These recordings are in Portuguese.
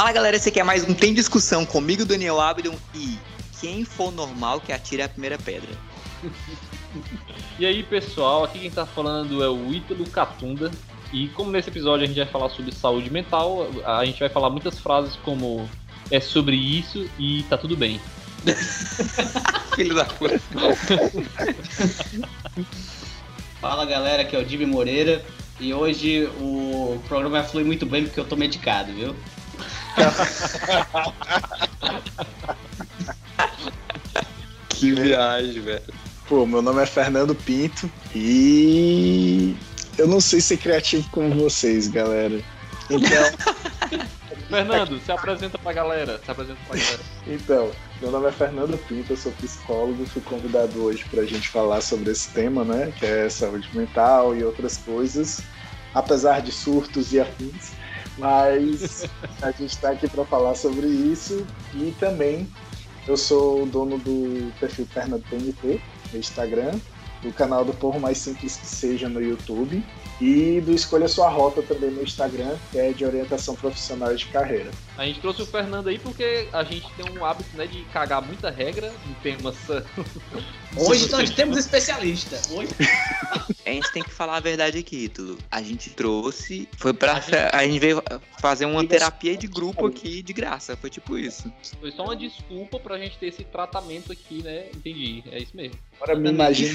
Fala galera, esse aqui é mais um Tem Discussão comigo, Daniel Abdon e quem for normal que atire a primeira pedra. e aí pessoal, aqui quem tá falando é o Ítalo Catunda. E como nesse episódio a gente vai falar sobre saúde mental, a gente vai falar muitas frases como é sobre isso e tá tudo bem. Filho da puta. Fala galera, aqui é o Dibi Moreira e hoje o programa vai fluir muito bem porque eu tô medicado, viu? que viagem, velho. Pô, meu nome é Fernando Pinto e eu não sei ser criativo como vocês, galera. Então. Fernando, se apresenta pra galera. Se apresenta pra galera. Então, meu nome é Fernando Pinto, eu sou psicólogo, fui convidado hoje pra gente falar sobre esse tema, né? Que é saúde mental e outras coisas, apesar de surtos e afins. Mas a gente está aqui para falar sobre isso. E também eu sou o dono do perfil Fernando PNT no Instagram, do canal do Porro Mais Simples Que Seja no YouTube e do Escolha Sua Rota também no Instagram, que é de orientação profissional de carreira. A gente trouxe o Fernando aí porque a gente tem um hábito né, de cagar muita regra em temas. Hoje nós temos especialista. Hoje... A gente tem que falar a verdade aqui, tudo. A gente trouxe, foi pra. A gente, a gente veio fazer uma terapia de grupo aqui de graça. Foi tipo isso. Foi só uma desculpa pra gente ter esse tratamento aqui, né? Entendi. É isso mesmo. Agora me imagina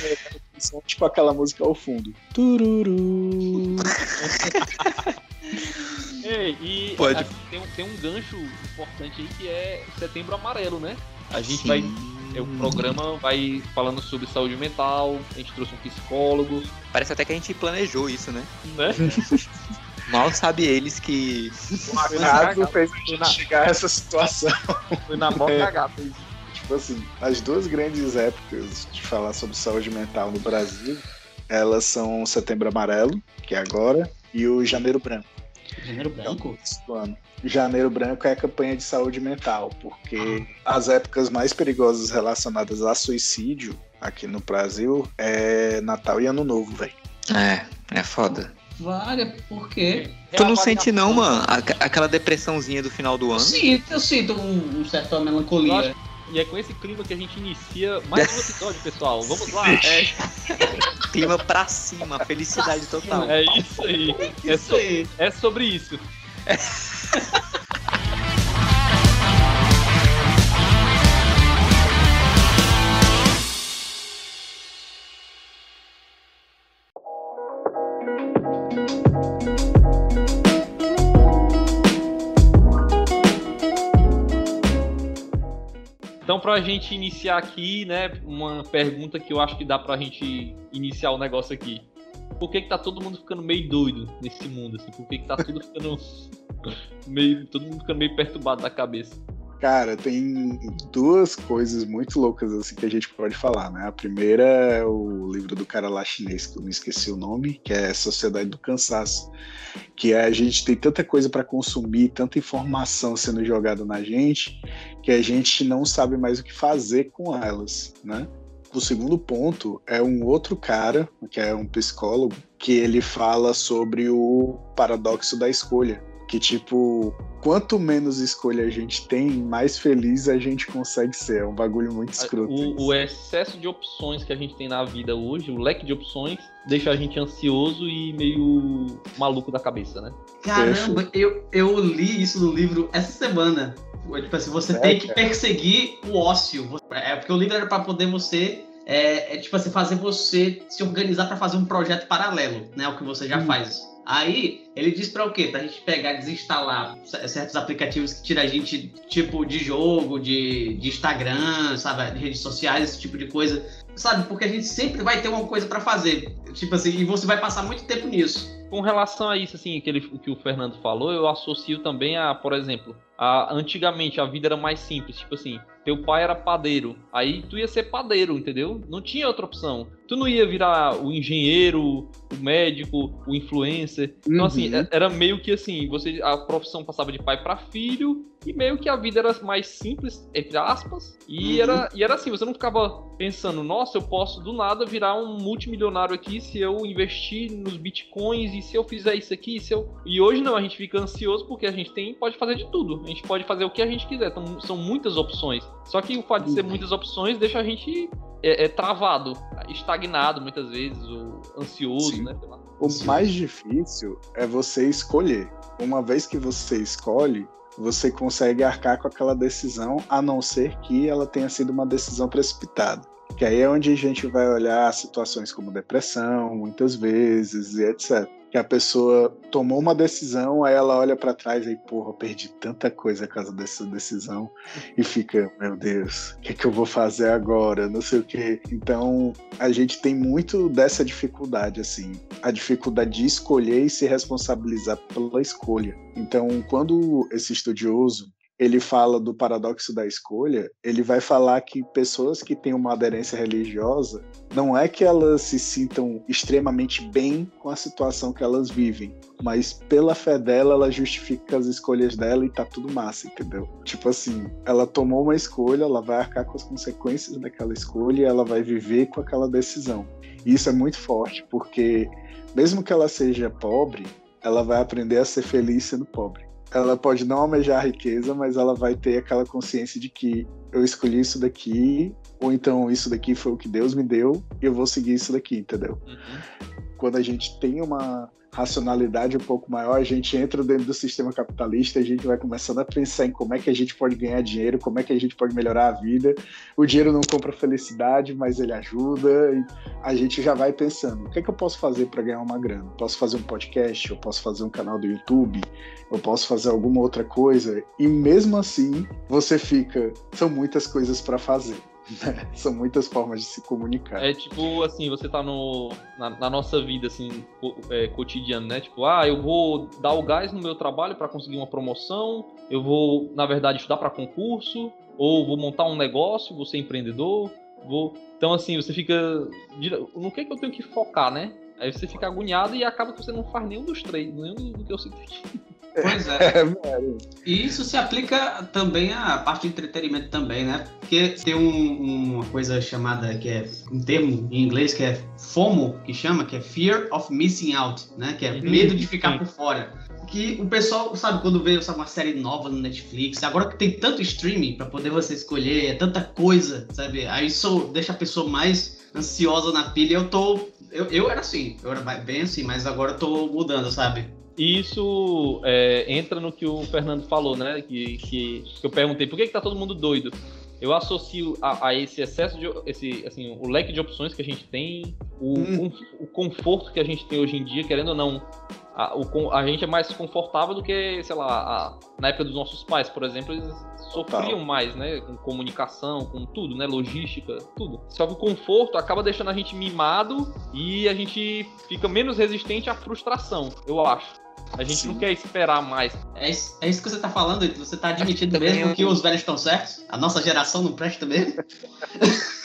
tipo aquela música ao fundo. Tururu. Ei, e Pode. tem, um, tem um gancho importante aí que é Setembro Amarelo, né? A gente Sim. vai. É, o programa vai falando sobre saúde mental, a gente trouxe um psicólogo. Parece até que a gente planejou isso, né? Né? Mal sabe eles que. O acaso fez a gente chegar a essa situação. Foi na mão é. cagada isso. Tipo assim, as duas grandes épocas de falar sobre saúde mental no Brasil, elas são o Setembro Amarelo, que é agora, e o Janeiro Branco. Janeiro Branco? ano. Janeiro Branco é a campanha de saúde mental, porque ah. as épocas mais perigosas relacionadas a suicídio aqui no Brasil é Natal e Ano Novo, velho. É, é foda. Vale, por quê? Tu não sente não, mano? Aquela depressãozinha do final do ano? Eu sinto, eu sinto um, um certo melancolia. E é com esse clima que a gente inicia mais um episódio, pessoal. Vamos lá. É... clima pra cima, felicidade total. É isso aí. É, so... é sobre isso. para a gente iniciar aqui, né, uma pergunta que eu acho que dá para a gente iniciar o negócio aqui. Por que, que tá todo mundo ficando meio doido nesse mundo? Assim? Por que, que tá tudo ficando meio. todo mundo ficando meio perturbado da cabeça? Cara, tem duas coisas muito loucas assim que a gente pode falar, né? A primeira é o livro do cara lá chinês, que eu não esqueci o nome, que é Sociedade do Cansaço, que é a gente tem tanta coisa para consumir, tanta informação sendo jogada na gente, que a gente não sabe mais o que fazer com elas, né? O segundo ponto é um outro cara, que é um psicólogo, que ele fala sobre o paradoxo da escolha, que tipo, quanto menos escolha a gente tem, mais feliz a gente consegue ser. É um bagulho muito escroto. O, o, excesso de opções que a gente tem na vida hoje, o leque de opções, deixa a gente ansioso e meio maluco da cabeça, né? Caramba, eu, eu li isso no livro essa semana. Tipo assim, você é, tem que perseguir o ócio. É porque o livro era para poder você é, é, tipo assim, fazer você se organizar para fazer um projeto paralelo, né? O que você já hum. faz. Aí ele diz para o quê? Pra gente pegar, desinstalar certos aplicativos que tiram a gente, tipo, de jogo, de, de Instagram, sabe, de redes sociais, esse tipo de coisa. Sabe, porque a gente sempre vai ter uma coisa para fazer. Tipo assim, e você vai passar muito tempo nisso. Com relação a isso, assim, que, ele, que o Fernando falou, eu associo também a, por exemplo, a, antigamente a vida era mais simples, tipo assim, teu pai era padeiro, aí tu ia ser padeiro, entendeu? Não tinha outra opção. Tu não ia virar o engenheiro, o médico, o influencer. Então, assim, uhum. era meio que assim, você a profissão passava de pai para filho e meio que a vida era mais simples, entre aspas, e, uhum. era, e era assim, você não ficava pensando, nossa, eu posso do nada virar um multimilionário aqui se eu investir nos bitcoins e se eu fizer isso aqui, se eu... E hoje não, a gente fica ansioso porque a gente tem, pode fazer de tudo A gente pode fazer o que a gente quiser. Então, são muitas opções. Só que o fato de ser muitas opções deixa a gente é, é travado, estagnado muitas vezes, ou ansioso, Sim. né? O mais difícil é você escolher. Uma vez que você escolhe, você consegue arcar com aquela decisão, a não ser que ela tenha sido uma decisão precipitada. Que aí é onde a gente vai olhar situações como depressão, muitas vezes, e etc que a pessoa tomou uma decisão, aí ela olha para trás e, porra, perdi tanta coisa por causa dessa decisão e fica, meu Deus, o que, é que eu vou fazer agora? Não sei o que. Então, a gente tem muito dessa dificuldade, assim, a dificuldade de escolher e se responsabilizar pela escolha. Então, quando esse estudioso ele fala do paradoxo da escolha, ele vai falar que pessoas que têm uma aderência religiosa não é que elas se sintam extremamente bem com a situação que elas vivem, mas pela fé dela, ela justifica as escolhas dela e tá tudo massa, entendeu? Tipo assim, ela tomou uma escolha, ela vai arcar com as consequências daquela escolha e ela vai viver com aquela decisão. E isso é muito forte, porque mesmo que ela seja pobre, ela vai aprender a ser feliz sendo pobre ela pode não almejar a riqueza, mas ela vai ter aquela consciência de que eu escolhi isso daqui, ou então isso daqui foi o que Deus me deu, e eu vou seguir isso daqui, entendeu? Uhum. Quando a gente tem uma racionalidade um pouco maior, a gente entra dentro do sistema capitalista, a gente vai começando a pensar em como é que a gente pode ganhar dinheiro, como é que a gente pode melhorar a vida. O dinheiro não compra felicidade, mas ele ajuda. a gente já vai pensando, o que é que eu posso fazer para ganhar uma grana? Posso fazer um podcast, eu posso fazer um canal do YouTube, eu posso fazer alguma outra coisa. E mesmo assim, você fica, são muitas coisas para fazer. São muitas formas de se comunicar. É tipo assim, você tá no, na, na nossa vida, assim, é, cotidiana, né? Tipo, ah, eu vou dar o gás no meu trabalho para conseguir uma promoção, eu vou, na verdade, estudar para concurso, ou vou montar um negócio, vou ser empreendedor, vou. Então, assim, você fica. No que é que eu tenho que focar, né? Aí você fica agoniado e acaba que você não faz nenhum dos três, nenhum do que eu citei. Pois é. é e isso se aplica também à parte de entretenimento também, né? Porque tem um, uma coisa chamada, que é um termo em inglês que é FOMO, que chama, que é Fear of Missing Out, né? Que é medo de ficar por fora. Que o pessoal, sabe, quando vê sabe, uma série nova no Netflix, agora que tem tanto streaming para poder você escolher, é tanta coisa, sabe? Aí isso deixa a pessoa mais ansiosa na pilha. Eu tô. Eu, eu era assim, eu era bem assim, mas agora eu tô mudando, sabe? E isso é, entra no que o Fernando falou, né? Que, que, que eu perguntei, por que, que tá todo mundo doido? Eu associo a, a, esse excesso de esse, assim, o leque de opções que a gente tem, o, hum. o, conforto que a gente tem hoje em dia, querendo ou não, a, o, a gente é mais confortável do que, sei lá, a, na época dos nossos pais, por exemplo, eles sofriam Total. mais, né? Com comunicação, com tudo, né? Logística, tudo. Só que o conforto acaba deixando a gente mimado e a gente fica menos resistente à frustração, eu acho. A gente Sim. não quer esperar mais. É isso, é isso que você tá falando, você tá admitindo mesmo que os velhos estão certos? A nossa geração não presta mesmo?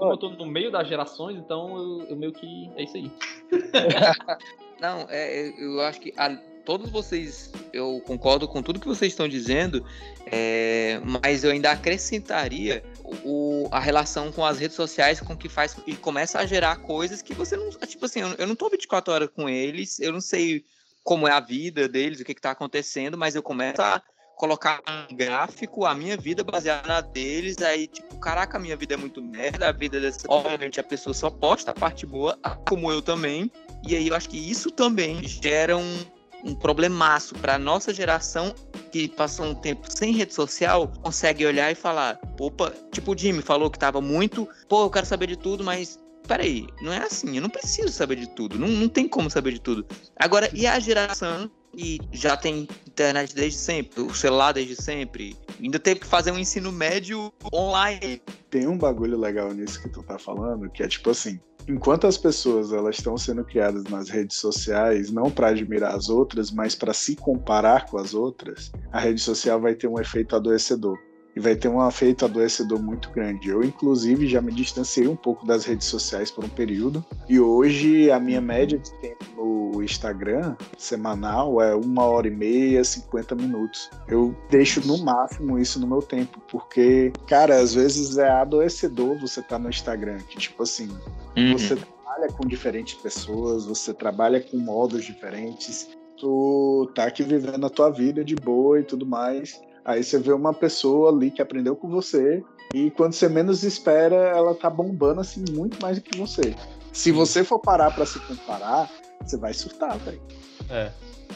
eu tô no meio das gerações, então eu, eu meio que. É isso aí. não, é, eu acho que a, todos vocês, eu concordo com tudo que vocês estão dizendo, é, mas eu ainda acrescentaria o, a relação com as redes sociais com que faz e começa a gerar coisas que você não. Tipo assim, eu, eu não tô 24 horas com eles, eu não sei como é a vida deles, o que está acontecendo, mas eu começo a colocar um gráfico, a minha vida baseada na deles, aí, tipo, caraca, a minha vida é muito merda, a vida dessa. Obviamente a pessoa só posta a parte boa, como eu também. E aí eu acho que isso também gera um, um problemaço para nossa geração que passou um tempo sem rede social, consegue olhar e falar, opa, tipo o Jimmy falou que tava muito, pô, eu quero saber de tudo, mas peraí, não é assim, eu não preciso saber de tudo, não, não tem como saber de tudo. Agora, e a geração que já tem internet desde sempre, o celular desde sempre, ainda teve que fazer um ensino médio online. Tem um bagulho legal nisso que tu tá falando, que é tipo assim, enquanto as pessoas elas estão sendo criadas nas redes sociais não para admirar as outras, mas para se comparar com as outras, a rede social vai ter um efeito adoecedor e vai ter um efeito adoecedor muito grande. Eu, inclusive, já me distanciei um pouco das redes sociais por um período e hoje a minha média de tempo no Instagram semanal é uma hora e meia, 50 minutos. Eu deixo no máximo isso no meu tempo, porque, cara, às vezes é adoecedor você estar tá no Instagram, que tipo assim, uhum. você trabalha com diferentes pessoas, você trabalha com modos diferentes, tu tá aqui vivendo a tua vida de boa e tudo mais Aí você vê uma pessoa ali que aprendeu com você e quando você menos espera, ela tá bombando assim muito mais do que você. Se você for parar para se comparar, você vai surtar, velho. É.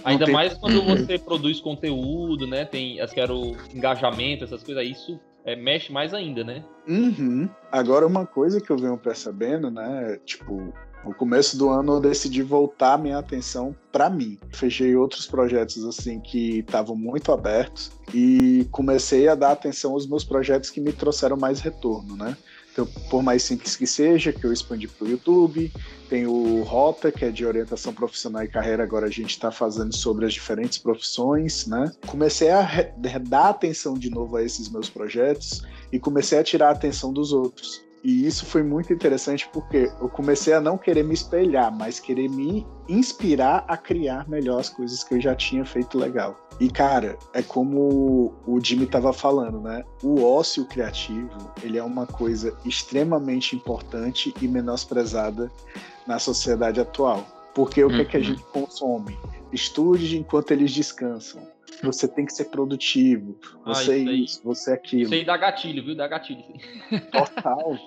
Ainda tem... mais quando você produz conteúdo, né? Tem, as quero engajamento, essas coisas, isso é, mexe mais ainda, né? Uhum. Agora, uma coisa que eu venho percebendo, né? Tipo, no começo do ano eu decidi voltar minha atenção para mim. Fechei outros projetos assim que estavam muito abertos e comecei a dar atenção aos meus projetos que me trouxeram mais retorno, né? Então, por mais simples que seja, que eu expandi para o YouTube, tem o Rota, que é de orientação profissional e carreira, agora a gente está fazendo sobre as diferentes profissões, né? Comecei a dar atenção de novo a esses meus projetos e comecei a tirar a atenção dos outros. E isso foi muito interessante porque eu comecei a não querer me espelhar, mas querer me inspirar a criar melhor as coisas que eu já tinha feito legal. E cara, é como o Jimmy estava falando, né? O ócio criativo, ele é uma coisa extremamente importante e menosprezada na sociedade atual. Porque o que, uhum. é que a uhum. gente consome? Estude enquanto eles descansam você tem que ser produtivo, ah, você ah, isso, isso você é aquilo. Isso aí dá gatilho, viu? Dá gatilho. Total.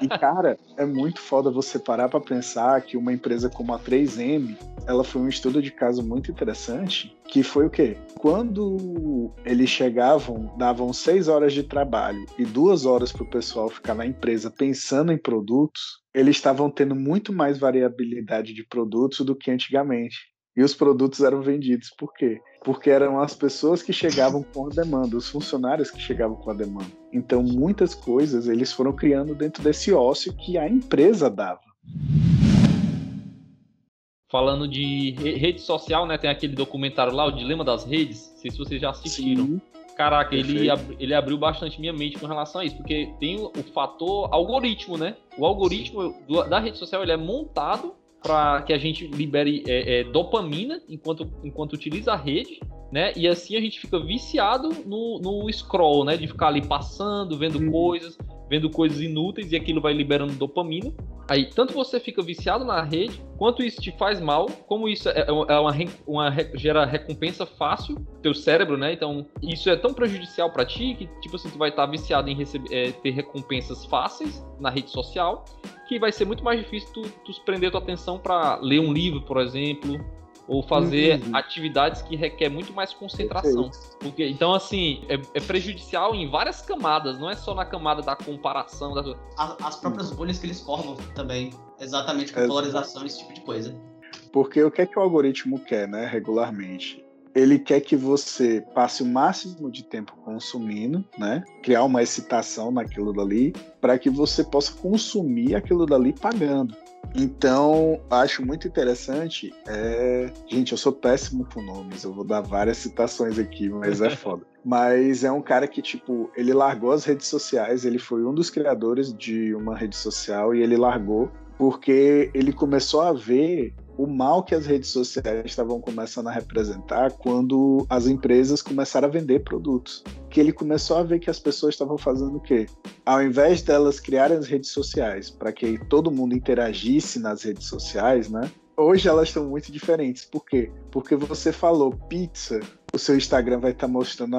e, cara, é muito foda você parar para pensar que uma empresa como a 3M, ela foi um estudo de caso muito interessante, que foi o quê? Quando eles chegavam, davam seis horas de trabalho e duas horas para o pessoal ficar na empresa pensando em produtos, eles estavam tendo muito mais variabilidade de produtos do que antigamente. E os produtos eram vendidos. Por quê? Porque eram as pessoas que chegavam com a demanda, os funcionários que chegavam com a demanda. Então, muitas coisas eles foram criando dentro desse ócio que a empresa dava. Falando de rede social, né? Tem aquele documentário lá, O Dilema das Redes. Não sei se vocês já assistiram. Sim. Caraca, ele, ele abriu bastante minha mente com relação a isso, porque tem o, o fator algoritmo, né? O algoritmo do, da rede social ele é montado para que a gente libere é, é, dopamina enquanto, enquanto utiliza a rede, né? E assim a gente fica viciado no, no scroll, né? De ficar ali passando, vendo uhum. coisas, vendo coisas inúteis e aquilo vai liberando dopamina. Aí, tanto você fica viciado na rede, quanto isso te faz mal, como isso é, é uma, uma, gera recompensa fácil teu cérebro, né? Então, isso é tão prejudicial para ti que, tipo assim, tu vai estar tá viciado em receber, é, ter recompensas fáceis na rede social, que vai ser muito mais difícil tu, tu prender tua atenção para ler um livro, por exemplo, ou fazer uhum. atividades que requer muito mais concentração. Porque, então, assim, é, é, prejudicial em várias camadas, não é só na camada da comparação. Da... As, as próprias bolhas que eles formam também, exatamente com a polarização, esse tipo de coisa. Porque o que é que o algoritmo quer, né, regularmente? Ele quer que você passe o máximo de tempo consumindo, né? Criar uma excitação naquilo dali, para que você possa consumir aquilo dali pagando. Então, acho muito interessante. É... Gente, eu sou péssimo com nomes, eu vou dar várias citações aqui, mas é foda. mas é um cara que, tipo, ele largou as redes sociais, ele foi um dos criadores de uma rede social e ele largou porque ele começou a ver o mal que as redes sociais estavam começando a representar quando as empresas começaram a vender produtos. Que ele começou a ver que as pessoas estavam fazendo o quê? Ao invés delas criarem as redes sociais para que todo mundo interagisse nas redes sociais, né? Hoje elas estão muito diferentes. Por quê? Porque você falou pizza, o seu Instagram vai estar tá mostrando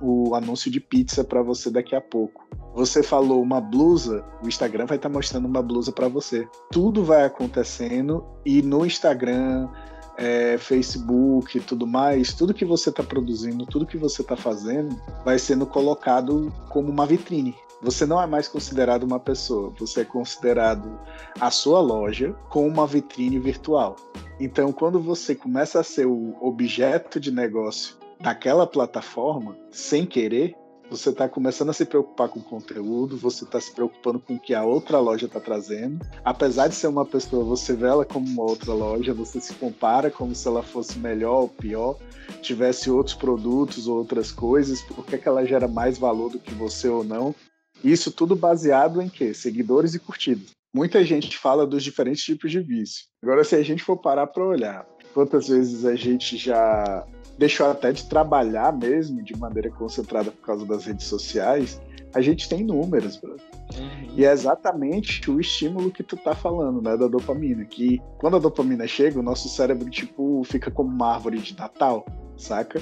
o anúncio de pizza para você daqui a pouco. Você falou uma blusa, o Instagram vai estar tá mostrando uma blusa para você. Tudo vai acontecendo e no Instagram, é, Facebook e tudo mais, tudo que você está produzindo, tudo que você está fazendo, vai sendo colocado como uma vitrine. Você não é mais considerado uma pessoa, você é considerado a sua loja com uma vitrine virtual. Então, quando você começa a ser o objeto de negócio daquela plataforma, sem querer, você está começando a se preocupar com o conteúdo, você está se preocupando com o que a outra loja está trazendo. Apesar de ser uma pessoa, você vê ela como uma outra loja, você se compara como se ela fosse melhor ou pior, tivesse outros produtos ou outras coisas, por que ela gera mais valor do que você ou não. Isso tudo baseado em quê? Seguidores e curtidas. Muita gente fala dos diferentes tipos de vício. Agora, se a gente for parar para olhar, quantas vezes a gente já deixou até de trabalhar mesmo de maneira concentrada por causa das redes sociais, a gente tem números, bro. Uhum. E é exatamente o estímulo que tu tá falando, né, da dopamina, que quando a dopamina chega, o nosso cérebro tipo fica como uma árvore de Natal, saca?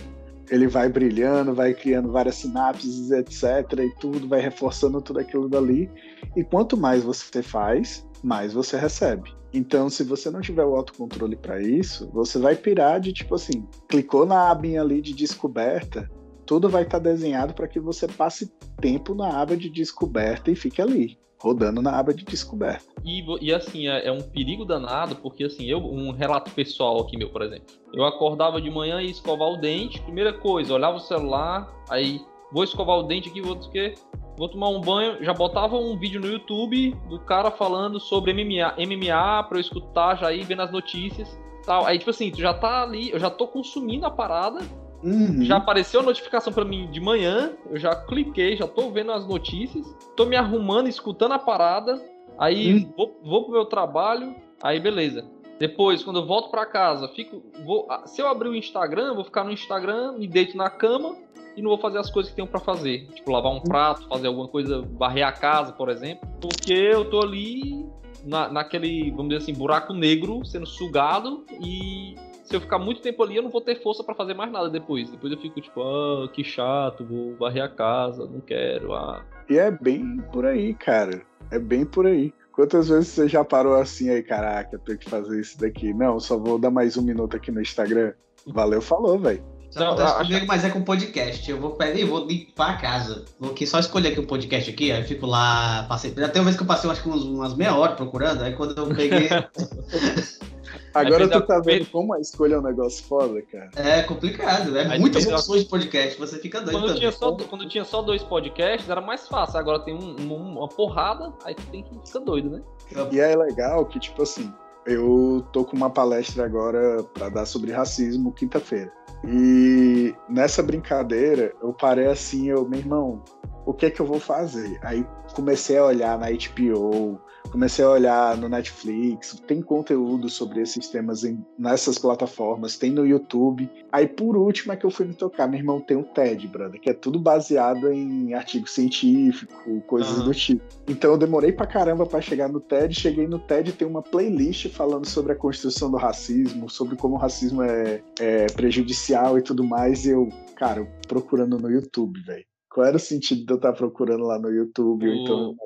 ele vai brilhando, vai criando várias sinapses, etc. e tudo, vai reforçando tudo aquilo dali. E quanto mais você faz, mais você recebe. Então, se você não tiver o autocontrole para isso, você vai pirar de tipo assim, clicou na abinha ali de descoberta, tudo vai estar tá desenhado para que você passe tempo na aba de descoberta e fique ali, rodando na aba de descoberta. E, e assim, é, é, um perigo danado, porque assim, eu, um relato pessoal aqui meu, por exemplo. Eu acordava de manhã e escovar o dente, primeira coisa, olhava o celular, aí vou escovar o dente aqui, vou o quê? Vou tomar um banho, já botava um vídeo no YouTube do cara falando sobre MMA, MMA pra eu escutar, já ir vendo as notícias tal. Aí, tipo assim, tu já tá ali, eu já tô consumindo a parada, uhum. já apareceu a notificação para mim de manhã, eu já cliquei, já tô vendo as notícias, tô me arrumando, escutando a parada, aí uhum. vou, vou pro meu trabalho, aí beleza. Depois, quando eu volto para casa, fico, vou, se eu abrir o Instagram, eu vou ficar no Instagram, me deito na cama, e não vou fazer as coisas que tenho para fazer. Tipo, lavar um prato, fazer alguma coisa, varrer a casa, por exemplo. Porque eu tô ali na, naquele, vamos dizer assim, buraco negro sendo sugado e se eu ficar muito tempo ali, eu não vou ter força para fazer mais nada depois. Depois eu fico tipo, ah, que chato, vou varrer a casa, não quero, ah. E é bem por aí, cara. É bem por aí. Quantas vezes você já parou assim aí, caraca, tenho que fazer isso daqui? Não, só vou dar mais um minuto aqui no Instagram. Valeu, falou, velho. Isso não, acontece acho... comigo, mas é com podcast. Eu vou pegar e vou limpar a casa. Vou aqui, só escolher aqui um podcast aqui, aí fico lá, passei. Já tem uma vez que eu passei acho que uns, umas meia hora procurando, aí quando eu peguei. Agora tu tá vendo como a escolha é um negócio foda, cara. É complicado, é muitas opções de podcast, você fica doido quando Tinha só, quando tinha só dois podcasts, era mais fácil. Agora tem um, um, uma porrada, aí tu tem que ficar doido, né? E é legal que, tipo assim, eu tô com uma palestra agora para dar sobre racismo quinta-feira. E nessa brincadeira, eu parei assim, eu, meu irmão, o que é que eu vou fazer? Aí comecei a olhar na HBO, comecei a olhar no Netflix, tem conteúdo sobre esses temas em, nessas plataformas, tem no YouTube. Aí por último é que eu fui me tocar, meu irmão tem um TED, brother, que é tudo baseado em artigo científico, coisas uhum. do tipo. Então eu demorei pra caramba para chegar no TED, cheguei no TED tem uma playlist falando sobre a construção do racismo, sobre como o racismo é, é prejudicial e tudo mais, e eu, cara, procurando no YouTube, velho. Qual era o sentido de eu estar procurando lá no YouTube? O... Então,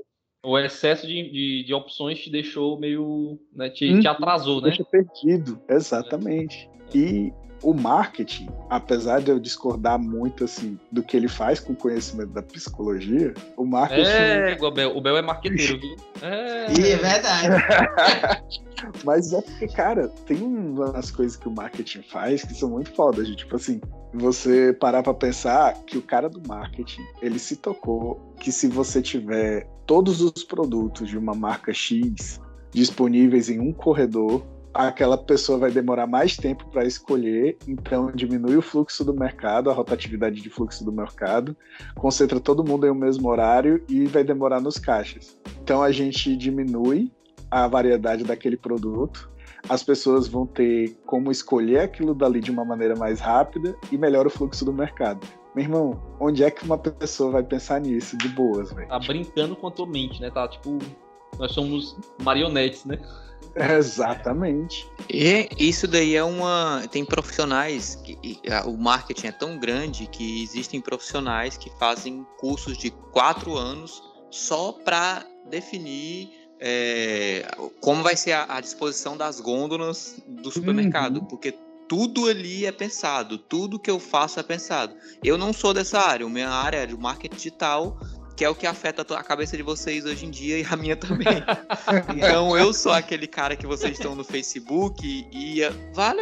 o excesso de, de, de, opções te deixou meio. Né, te, hum, te atrasou, né? Deixa perdido, exatamente. É. E o marketing, apesar de eu discordar muito assim do que ele faz com o conhecimento da psicologia, o marketing. É, o Bel, o Bel é marqueteiro, viu? É, é verdade. Mas é porque, cara, tem umas coisas que o marketing faz que são muito fodas, tipo assim, você parar para pensar que o cara do marketing, ele se tocou que se você tiver todos os produtos de uma marca X disponíveis em um corredor, aquela pessoa vai demorar mais tempo para escolher, então diminui o fluxo do mercado, a rotatividade de fluxo do mercado, concentra todo mundo em um mesmo horário e vai demorar nos caixas. Então a gente diminui a variedade daquele produto, as pessoas vão ter como escolher aquilo dali de uma maneira mais rápida e melhora o fluxo do mercado. Meu irmão, onde é que uma pessoa vai pensar nisso de boas, velho? Tá brincando com a tua mente, né? Tá tipo, nós somos marionetes, né? Exatamente. E isso daí é uma. Tem profissionais. Que, o marketing é tão grande que existem profissionais que fazem cursos de quatro anos só para definir é, como vai ser a, a, disposição das gôndolas do supermercado, uhum. porque tudo ali é pensado, tudo que eu faço é pensado. Eu não sou dessa área, a minha área é de marketing digital, que é o que afeta a cabeça de vocês hoje em dia e a minha também. então eu sou aquele cara que vocês estão no Facebook e, e vale,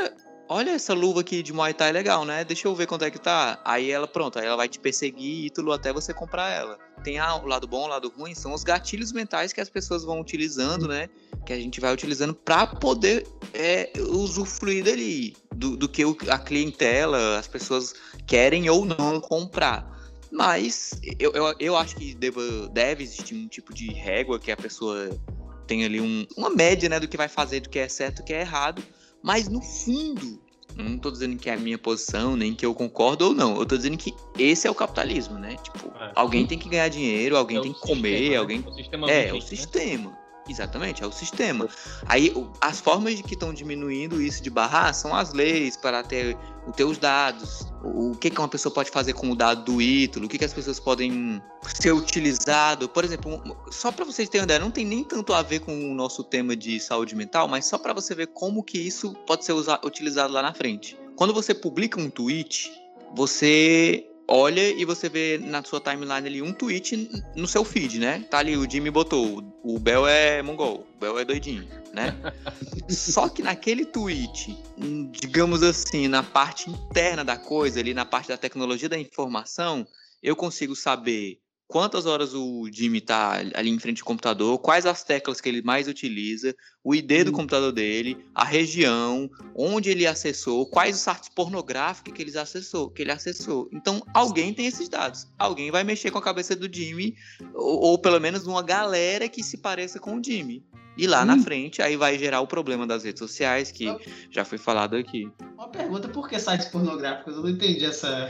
olha essa luva aqui de Muay Thai legal, né? Deixa eu ver quanto é que tá. Aí ela, pronto, aí ela vai te perseguir, Ítalo, até você comprar ela. Tem ah, o lado bom, o lado ruim, são os gatilhos mentais que as pessoas vão utilizando, né? Que a gente vai utilizando para poder é, usufruir dali, do, do que a clientela, as pessoas querem ou não comprar. Mas eu, eu, eu acho que deva, deve existir um tipo de régua que a pessoa tem ali um, uma média né, do que vai fazer, do que é certo, do que é errado. Mas no fundo, não estou dizendo que é a minha posição, nem que eu concordo ou não. Eu estou dizendo que esse é o capitalismo, né? Tipo, é. alguém tem que ganhar dinheiro, alguém é tem que comer, sistema, né? alguém. O sistema é, vigente, o né? Exatamente, é o sistema. Aí as formas de que estão diminuindo isso de barrar são as leis para ter os teus dados, o que, que uma pessoa pode fazer com o dado do Ítalo, o que, que as pessoas podem ser utilizado. Por exemplo, só para vocês terem uma ideia, não tem nem tanto a ver com o nosso tema de saúde mental, mas só para você ver como que isso pode ser usado, utilizado lá na frente. Quando você publica um tweet, você olha e você vê na sua timeline ali um tweet no seu feed, né? Tá ali, o Jimmy botou, o Bel é mongol, o Bel é doidinho, né? Só que naquele tweet, digamos assim, na parte interna da coisa, ali na parte da tecnologia da informação, eu consigo saber quantas horas o Jimmy está ali em frente ao computador, quais as teclas que ele mais utiliza, o ID do hum. computador dele, a região, onde ele acessou, quais os sites pornográficos que ele acessou, que ele acessou. Então, alguém tem esses dados. Alguém vai mexer com a cabeça do Jimmy, ou, ou pelo menos uma galera que se pareça com o Jimmy. E lá hum. na frente, aí vai gerar o problema das redes sociais, que já foi falado aqui. Uma pergunta, por que sites pornográficos? Eu não entendi essa,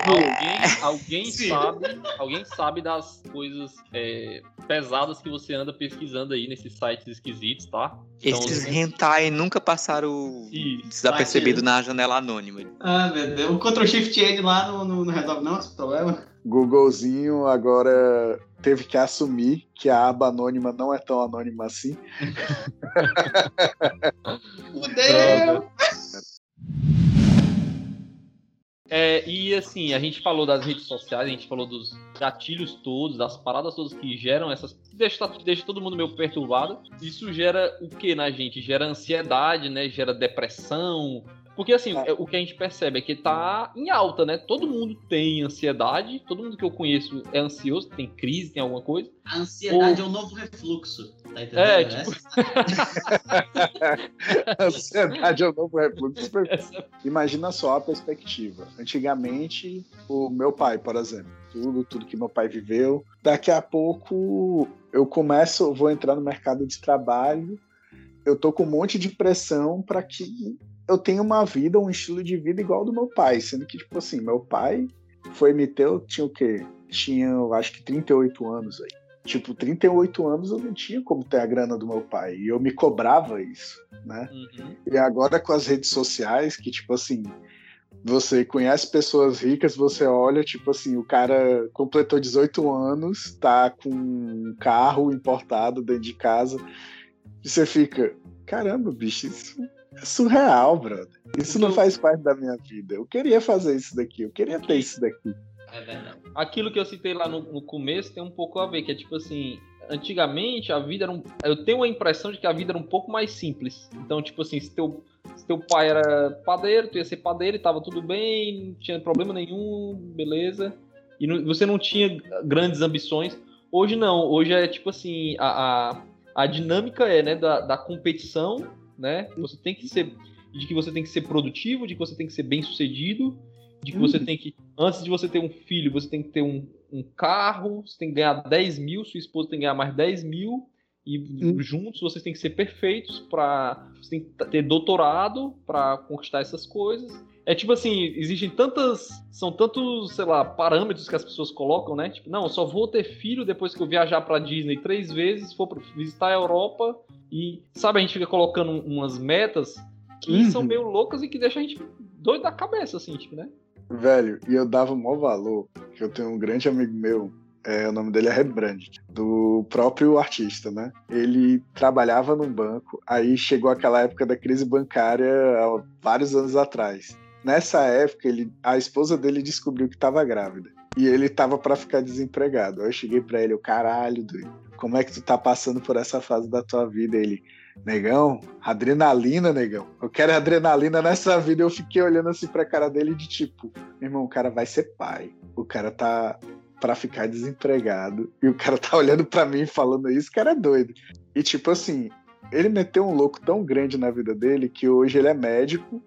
alguém alguém sabe, alguém sabe das coisas é, pesadas que você anda pesquisando aí nesses sites esquisitos, tá? Então, Esses assim, hentai nunca passaram desapercebido na janela anônima. Ah, meu Deus. O Ctrl Shift N lá não, não, não resolve não esse problema? Googlezinho agora teve que assumir que a aba anônima não é tão anônima assim. Fudeu! É, e assim, a gente falou das redes sociais, a gente falou dos gatilhos todos, das paradas todas que geram essas. Deixa, deixa todo mundo meio perturbado. Isso gera o que na gente? Gera ansiedade, né? Gera depressão, porque, assim, é. o que a gente percebe é que tá em alta, né? Todo mundo tem ansiedade, todo mundo que eu conheço é ansioso, tem crise, tem alguma coisa. A ansiedade Ou... é o novo refluxo, tá entendendo? É, tipo... ansiedade é o novo refluxo. Imagina só a perspectiva. Antigamente, o meu pai, por exemplo, tudo, tudo que meu pai viveu, daqui a pouco eu começo, vou entrar no mercado de trabalho, eu tô com um monte de pressão para que eu tenho uma vida, um estilo de vida igual ao do meu pai, sendo que, tipo assim, meu pai foi me ter, eu tinha o quê? Tinha, eu acho que 38 anos aí. Tipo, 38 anos eu não tinha como ter a grana do meu pai. E eu me cobrava isso, né? Uhum. E agora com as redes sociais, que, tipo assim, você conhece pessoas ricas, você olha, tipo assim, o cara completou 18 anos, tá com um carro importado dentro de casa, e você fica, caramba, bicho, isso é surreal, brother. Isso não faz parte da minha vida. Eu queria fazer isso daqui, eu queria ter isso daqui. É verdade. Aquilo que eu citei lá no, no começo tem um pouco a ver, que é tipo assim, antigamente a vida era um, eu tenho a impressão de que a vida era um pouco mais simples. Então, tipo assim, se teu, se teu pai era padeiro, tu ia ser padeiro e tava tudo bem, não tinha problema nenhum, beleza. E não, você não tinha grandes ambições. Hoje não, hoje é tipo assim, a, a, a dinâmica é, né, da, da competição né? Você tem que ser de que você tem que ser produtivo, de que você tem que ser bem sucedido, de que você uhum. tem que antes de você ter um filho, você tem que ter um, um carro, você tem que ganhar 10 mil, sua esposa tem que ganhar mais 10 mil e uhum. juntos vocês têm que ser perfeitos para você tem que ter doutorado para conquistar essas coisas. É tipo assim, existem tantas. São tantos, sei lá, parâmetros que as pessoas colocam, né? Tipo, não, eu só vou ter filho depois que eu viajar pra Disney três vezes, for visitar a Europa e, sabe, a gente fica colocando umas metas que uhum. são meio loucas e que deixam a gente doido da cabeça, assim, tipo, né? Velho, e eu dava o maior valor, que eu tenho um grande amigo meu, é, o nome dele é Rembrandt, do próprio artista, né? Ele trabalhava num banco, aí chegou aquela época da crise bancária há vários anos atrás. Nessa época, ele, a esposa dele descobriu que estava grávida. E ele tava para ficar desempregado. Aí eu cheguei para ele, o caralho, doido como é que tu tá passando por essa fase da tua vida? Ele, negão, adrenalina, negão. Eu quero adrenalina nessa vida. Eu fiquei olhando assim pra cara dele de tipo, irmão, o cara vai ser pai. O cara tá para ficar desempregado. E o cara tá olhando para mim falando isso, o cara é doido. E tipo assim, ele meteu um louco tão grande na vida dele que hoje ele é médico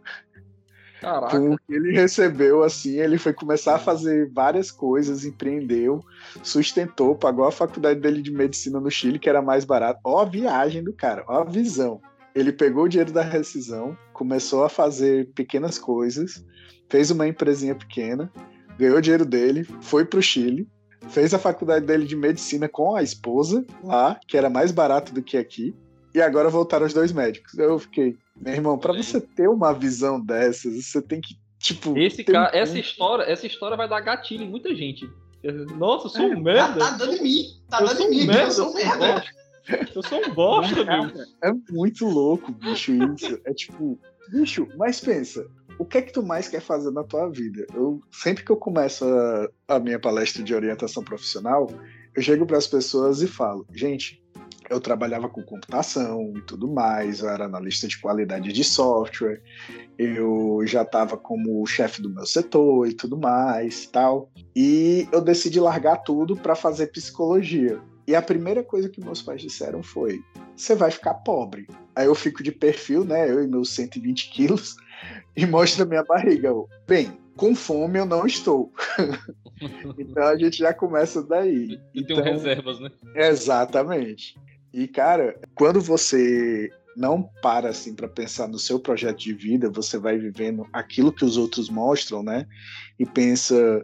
Caraca. O que ele recebeu, assim, ele foi começar a fazer várias coisas, empreendeu, sustentou, pagou a faculdade dele de medicina no Chile, que era mais barato. Ó a viagem do cara, ó a visão. Ele pegou o dinheiro da rescisão, começou a fazer pequenas coisas, fez uma empresinha pequena, ganhou o dinheiro dele, foi pro Chile, fez a faculdade dele de medicina com a esposa lá, que era mais barato do que aqui, e agora voltaram os dois médicos. Eu fiquei, meu irmão, para você ter uma visão dessas, você tem que, tipo. Esse cara, um... essa história, essa história vai dar gatilho em muita gente. Nossa, eu sou um é, merda. Tá, tá dando em mim. Tá eu dando em mim. Merda, eu sou um merda. Eu sou um bosta, meu. É muito louco, bicho, isso. É tipo, bicho, mas pensa, o que é que tu mais quer fazer na tua vida? Eu sempre que eu começo a, a minha palestra de orientação profissional, eu chego para as pessoas e falo, gente, eu trabalhava com computação e tudo mais, eu era analista de qualidade de software, eu já estava como chefe do meu setor e tudo mais, tal. E eu decidi largar tudo para fazer psicologia. E a primeira coisa que meus pais disseram foi: você vai ficar pobre. Aí eu fico de perfil, né? Eu e meus 120 quilos, e mostro a minha barriga. Eu, Bem, com fome eu não estou. então a gente já começa daí. E então, tem reservas, né? Exatamente. E, cara, quando você não para assim para pensar no seu projeto de vida, você vai vivendo aquilo que os outros mostram, né? E pensa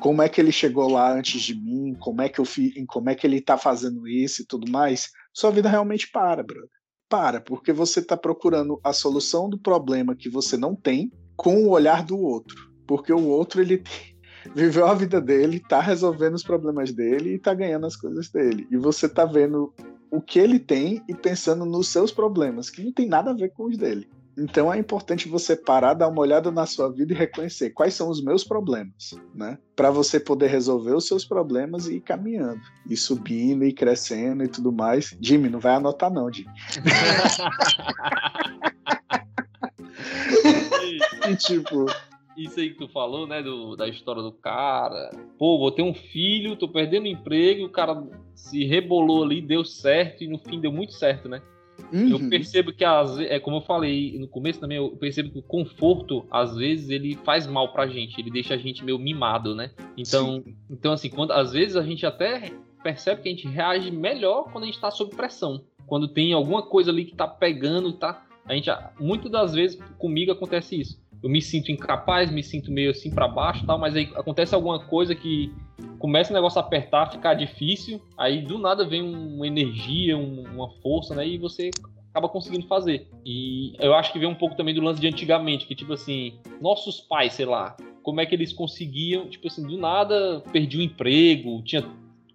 como é que ele chegou lá antes de mim, como é que eu fiz, como é que ele está fazendo isso e tudo mais, sua vida realmente para, brother. Para, porque você está procurando a solução do problema que você não tem com o olhar do outro, porque o outro ele viveu a vida dele, está resolvendo os problemas dele e está ganhando as coisas dele. E você está vendo o que ele tem e pensando nos seus problemas, que não tem nada a ver com os dele. Então é importante você parar, dar uma olhada na sua vida e reconhecer quais são os meus problemas, né? Para você poder resolver os seus problemas e ir caminhando, e subindo e crescendo e tudo mais. Jimmy, não vai anotar não, Jimmy. e tipo, isso aí que tu falou, né, do, da história do cara. Pô, vou ter um filho, tô perdendo emprego, o cara se rebolou ali, deu certo e no fim deu muito certo, né? Uhum. Eu percebo que, às é como eu falei no começo também, eu percebo que o conforto, às vezes, ele faz mal pra gente, ele deixa a gente meio mimado, né? Então, então assim, quando, às vezes a gente até percebe que a gente reage melhor quando a gente tá sob pressão. Quando tem alguma coisa ali que tá pegando, tá. A gente, muitas das vezes, comigo acontece isso. Eu me sinto incapaz, me sinto meio assim para baixo tal, mas aí acontece alguma coisa que começa o negócio a apertar, ficar difícil, aí do nada vem uma energia, uma força, né? E você acaba conseguindo fazer. E eu acho que vem um pouco também do lance de antigamente, que tipo assim, nossos pais, sei lá, como é que eles conseguiam, tipo assim, do nada perdi o um emprego, tinha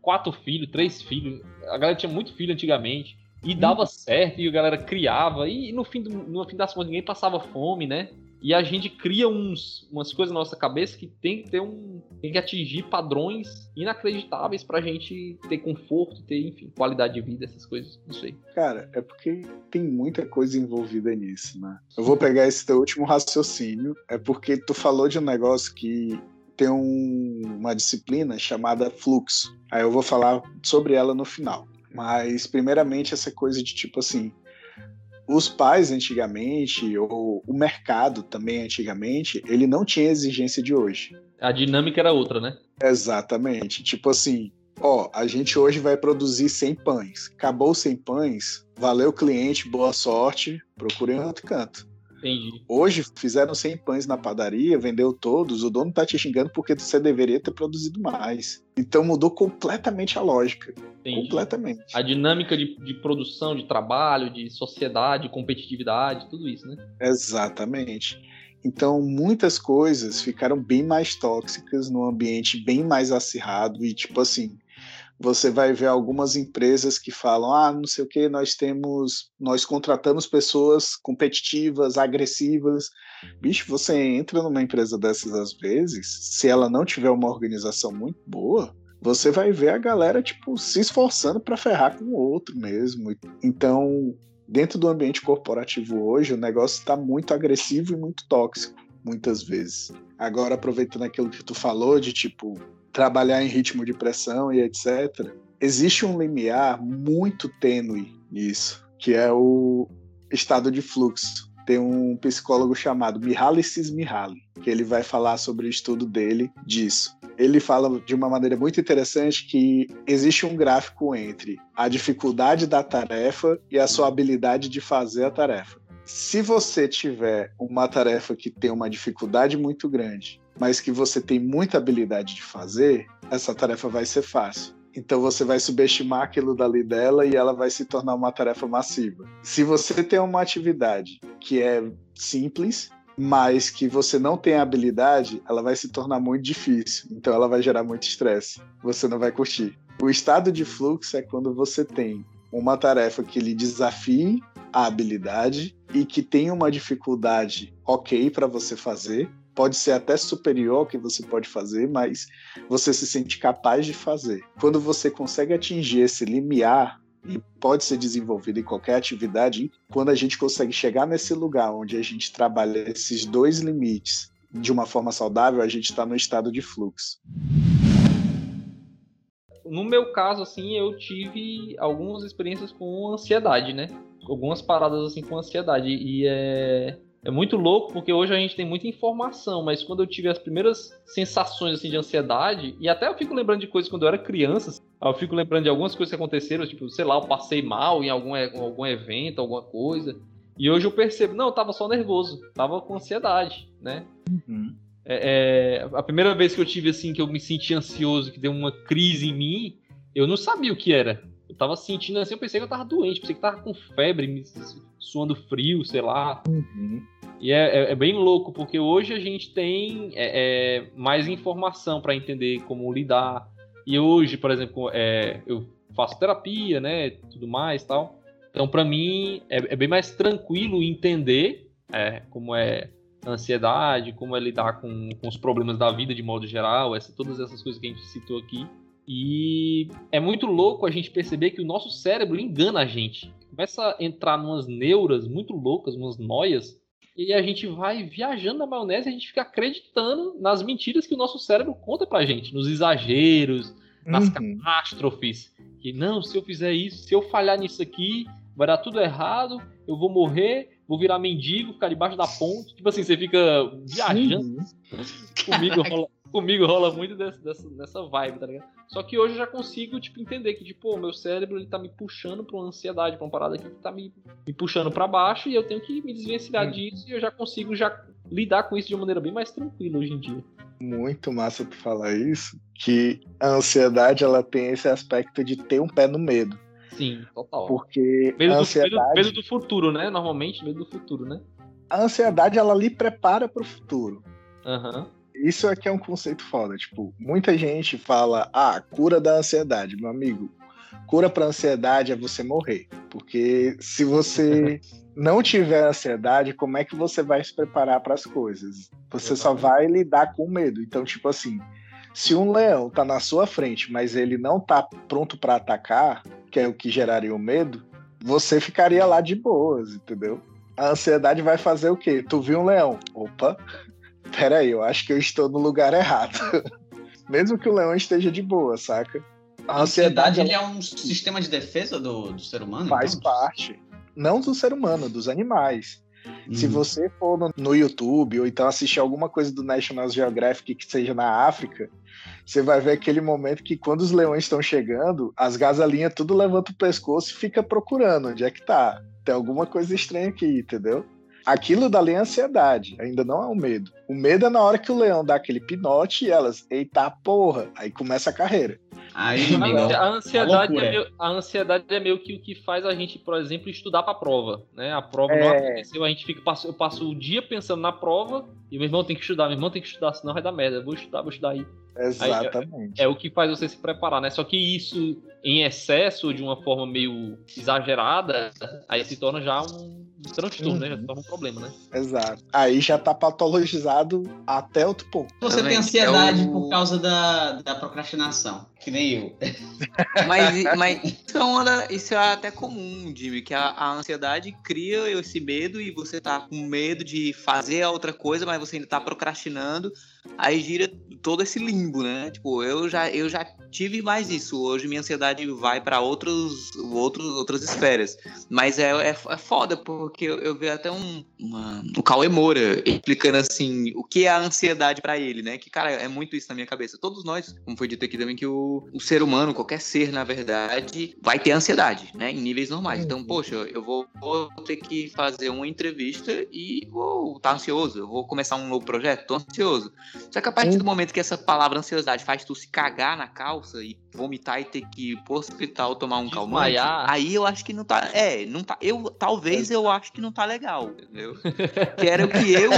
quatro filhos, três filhos, a galera tinha muito filho antigamente. E dava hum. certo, e a galera criava, e no fim, do, no fim das contas ninguém passava fome, né? E a gente cria uns, umas coisas na nossa cabeça que tem que ter um. tem que atingir padrões inacreditáveis pra gente ter conforto, ter, enfim, qualidade de vida, essas coisas. Não sei. Cara, é porque tem muita coisa envolvida nisso, né? Eu vou pegar esse teu último raciocínio, é porque tu falou de um negócio que tem um, uma disciplina chamada fluxo. Aí eu vou falar sobre ela no final. Mas, primeiramente, essa coisa de tipo assim, os pais antigamente, ou o mercado também antigamente, ele não tinha exigência de hoje. A dinâmica era outra, né? Exatamente. Tipo assim, ó, a gente hoje vai produzir 100 pães. Acabou 100 pães, valeu cliente, boa sorte, procure um outro canto. Entendi. Hoje fizeram 100 pães na padaria, vendeu todos, o dono tá te xingando porque você deveria ter produzido mais. Então mudou completamente a lógica. Entendi. Completamente. A dinâmica de, de produção, de trabalho, de sociedade, competitividade, tudo isso, né? Exatamente. Então, muitas coisas ficaram bem mais tóxicas, num ambiente bem mais acirrado e, tipo assim, você vai ver algumas empresas que falam: ah, não sei o que, nós temos, nós contratamos pessoas competitivas, agressivas. Bicho, você entra numa empresa dessas às vezes, se ela não tiver uma organização muito boa, você vai ver a galera tipo se esforçando para ferrar com o outro mesmo. Então, dentro do ambiente corporativo hoje, o negócio está muito agressivo e muito tóxico, muitas vezes. Agora, aproveitando aquilo que tu falou de tipo trabalhar em ritmo de pressão e etc. Existe um limiar muito tênue nisso, que é o estado de fluxo. Tem um psicólogo chamado Mihaly Csikszentmihalyi, que ele vai falar sobre o estudo dele disso. Ele fala de uma maneira muito interessante que existe um gráfico entre a dificuldade da tarefa e a sua habilidade de fazer a tarefa. Se você tiver uma tarefa que tem uma dificuldade muito grande mas que você tem muita habilidade de fazer, essa tarefa vai ser fácil. Então você vai subestimar aquilo dali dela e ela vai se tornar uma tarefa massiva. Se você tem uma atividade que é simples, mas que você não tem habilidade, ela vai se tornar muito difícil. Então ela vai gerar muito estresse. Você não vai curtir. O estado de fluxo é quando você tem uma tarefa que lhe desafie a habilidade e que tenha uma dificuldade ok para você fazer, pode ser até superior ao que você pode fazer, mas você se sente capaz de fazer. Quando você consegue atingir esse limiar, e pode ser desenvolvido em qualquer atividade, quando a gente consegue chegar nesse lugar onde a gente trabalha esses dois limites de uma forma saudável, a gente está no estado de fluxo. No meu caso, assim, eu tive algumas experiências com ansiedade, né? Algumas paradas assim com ansiedade. E é é muito louco porque hoje a gente tem muita informação, mas quando eu tive as primeiras sensações assim de ansiedade, e até eu fico lembrando de coisas quando eu era criança, assim, eu fico lembrando de algumas coisas que aconteceram, tipo, sei lá, eu passei mal em algum, algum evento, alguma coisa. E hoje eu percebo, não, eu tava só nervoso, tava com ansiedade, né? Uhum. É, é, a primeira vez que eu tive assim, que eu me senti ansioso, que deu uma crise em mim, eu não sabia o que era. Eu tava sentindo assim, eu pensei que eu tava doente, pensei que tava com febre, me suando frio, sei lá. Uhum. E é, é, é, bem louco, porque hoje a gente tem é, é mais informação para entender como lidar. E hoje, por exemplo, é, eu faço terapia, né, tudo mais tal. Então, para mim, é, é, bem mais tranquilo entender como é ansiedade, como é lidar com, com os problemas da vida de modo geral, essa, todas essas coisas que a gente citou aqui. E é muito louco a gente perceber que o nosso cérebro engana a gente. Começa a entrar numas neuras muito loucas, umas noias, e a gente vai viajando na maionese e a gente fica acreditando nas mentiras que o nosso cérebro conta pra gente, nos exageros, nas uhum. catástrofes. Que não, se eu fizer isso, se eu falhar nisso aqui, vai dar tudo errado, eu vou morrer, vou virar mendigo, ficar debaixo da ponte. Tipo assim, você fica viajando. Comigo rola, comigo rola muito dessa, dessa, dessa vibe, tá ligado? Só que hoje eu já consigo, tipo, entender que, tipo, o meu cérebro, ele tá me puxando pra uma ansiedade, pra uma parada aqui que tá me, me puxando para baixo e eu tenho que me desvencilhar hum. disso e eu já consigo já lidar com isso de uma maneira bem mais tranquila hoje em dia. Muito massa tu falar isso, que a ansiedade, ela tem esse aspecto de ter um pé no medo. Sim, total. Porque medo, ansiedade... do, medo, medo do futuro, né? Normalmente, medo do futuro, né? A ansiedade, ela lhe prepara para o futuro. Aham. Uhum. Isso aqui é um conceito foda. Tipo, muita gente fala, ah, cura da ansiedade. Meu amigo, cura para ansiedade é você morrer. Porque se você não tiver ansiedade, como é que você vai se preparar para as coisas? Você só vai lidar com medo. Então, tipo assim, se um leão tá na sua frente, mas ele não tá pronto para atacar, que é o que geraria o medo, você ficaria lá de boas, entendeu? A ansiedade vai fazer o quê? Tu viu um leão? Opa, peraí, eu acho que eu estou no lugar errado. Mesmo que o leão esteja de boa, saca? A ansiedade, é um sistema de defesa do, do ser humano? Faz então? parte. Não do ser humano, dos animais. Uhum. Se você for no, no, YouTube ou então assistir alguma coisa do National Geographic que seja na África, você vai ver aquele momento que quando os leões estão chegando, as gasalinhas tudo levanta o pescoço e fica procurando onde é que tá. Tem alguma coisa estranha aqui, entendeu? Aquilo dali é ansiedade, ainda não é o medo. O medo é na hora que o leão dá aquele pinote e elas, eita porra, aí começa a carreira. Aí, a, ansiedade é meio, a ansiedade é meio que o que faz a gente, por exemplo, estudar para a prova. Né? A prova é... não aconteceu, a gente fica, eu passo o dia pensando na prova e meu irmão tem que estudar, meu irmão tem que estudar, senão vai dar merda. Eu vou estudar, vou estudar aí. Exatamente. Aí, é, é, o que faz você se preparar, né? Só que isso em excesso, de uma forma meio exagerada, aí se torna já um transtorno, uhum. né? Já se torna um problema, né? Exato. Aí já tá patologizado até outro ponto. Você Também. tem ansiedade é o... por causa da, da procrastinação, que nem eu. Mas, mas isso, é uma, isso é até comum, Jimmy, que a, a ansiedade cria esse medo e você tá com medo de fazer a outra coisa, mas você ainda tá procrastinando aí gira todo esse limbo, né? Tipo, eu já, eu já tive mais isso. Hoje minha ansiedade vai para outros, outros, outras esferas. Mas é, é, é foda, porque eu, eu vi até um, uma, o Cauê Moura explicando assim o que é a ansiedade para ele, né? Que, cara, é muito isso na minha cabeça. Todos nós, como foi dito aqui também, que o, o ser humano, qualquer ser, na verdade, vai ter ansiedade, né? Em níveis normais. Então, poxa, eu vou, vou ter que fazer uma entrevista e vou estar tá ansioso. Eu vou começar um novo projeto, tô ansioso. Só que a partir do momento que essa palavra ansiosidade faz tu se cagar na calça e vomitar e ter que ir pro hospital tomar um calmante, aí eu acho que não tá. É, não tá. Eu, talvez eu acho que não tá legal, entendeu? que era o que eu.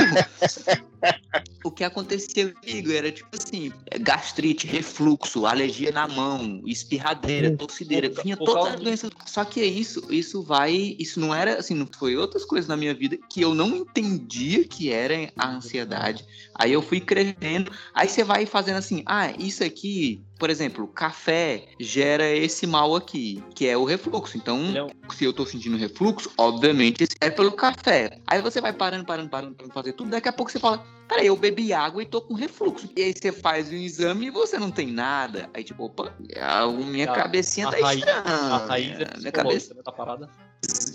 o que acontecia comigo era tipo assim: gastrite, refluxo, alergia na mão, espirradeira, torcideira, vinha todas as doenças. Só que é isso, isso vai. Isso não era assim, não foi outras coisas na minha vida que eu não entendia que era a ansiedade. Aí eu fui crescendo, aí você vai fazendo assim: ah, isso aqui por exemplo, café gera esse mal aqui, que é o refluxo. Então, Não. se eu tô sentindo refluxo, obviamente é pelo café. Aí você vai parando, parando, parando para fazer tudo. Daqui a pouco você fala, peraí, eu bebi água e tô com refluxo. E aí você faz o exame e você não tem nada. Aí tipo, opa, a minha a, cabecinha a tá raiz, estranha. A raiz é minha cabeça tá parada.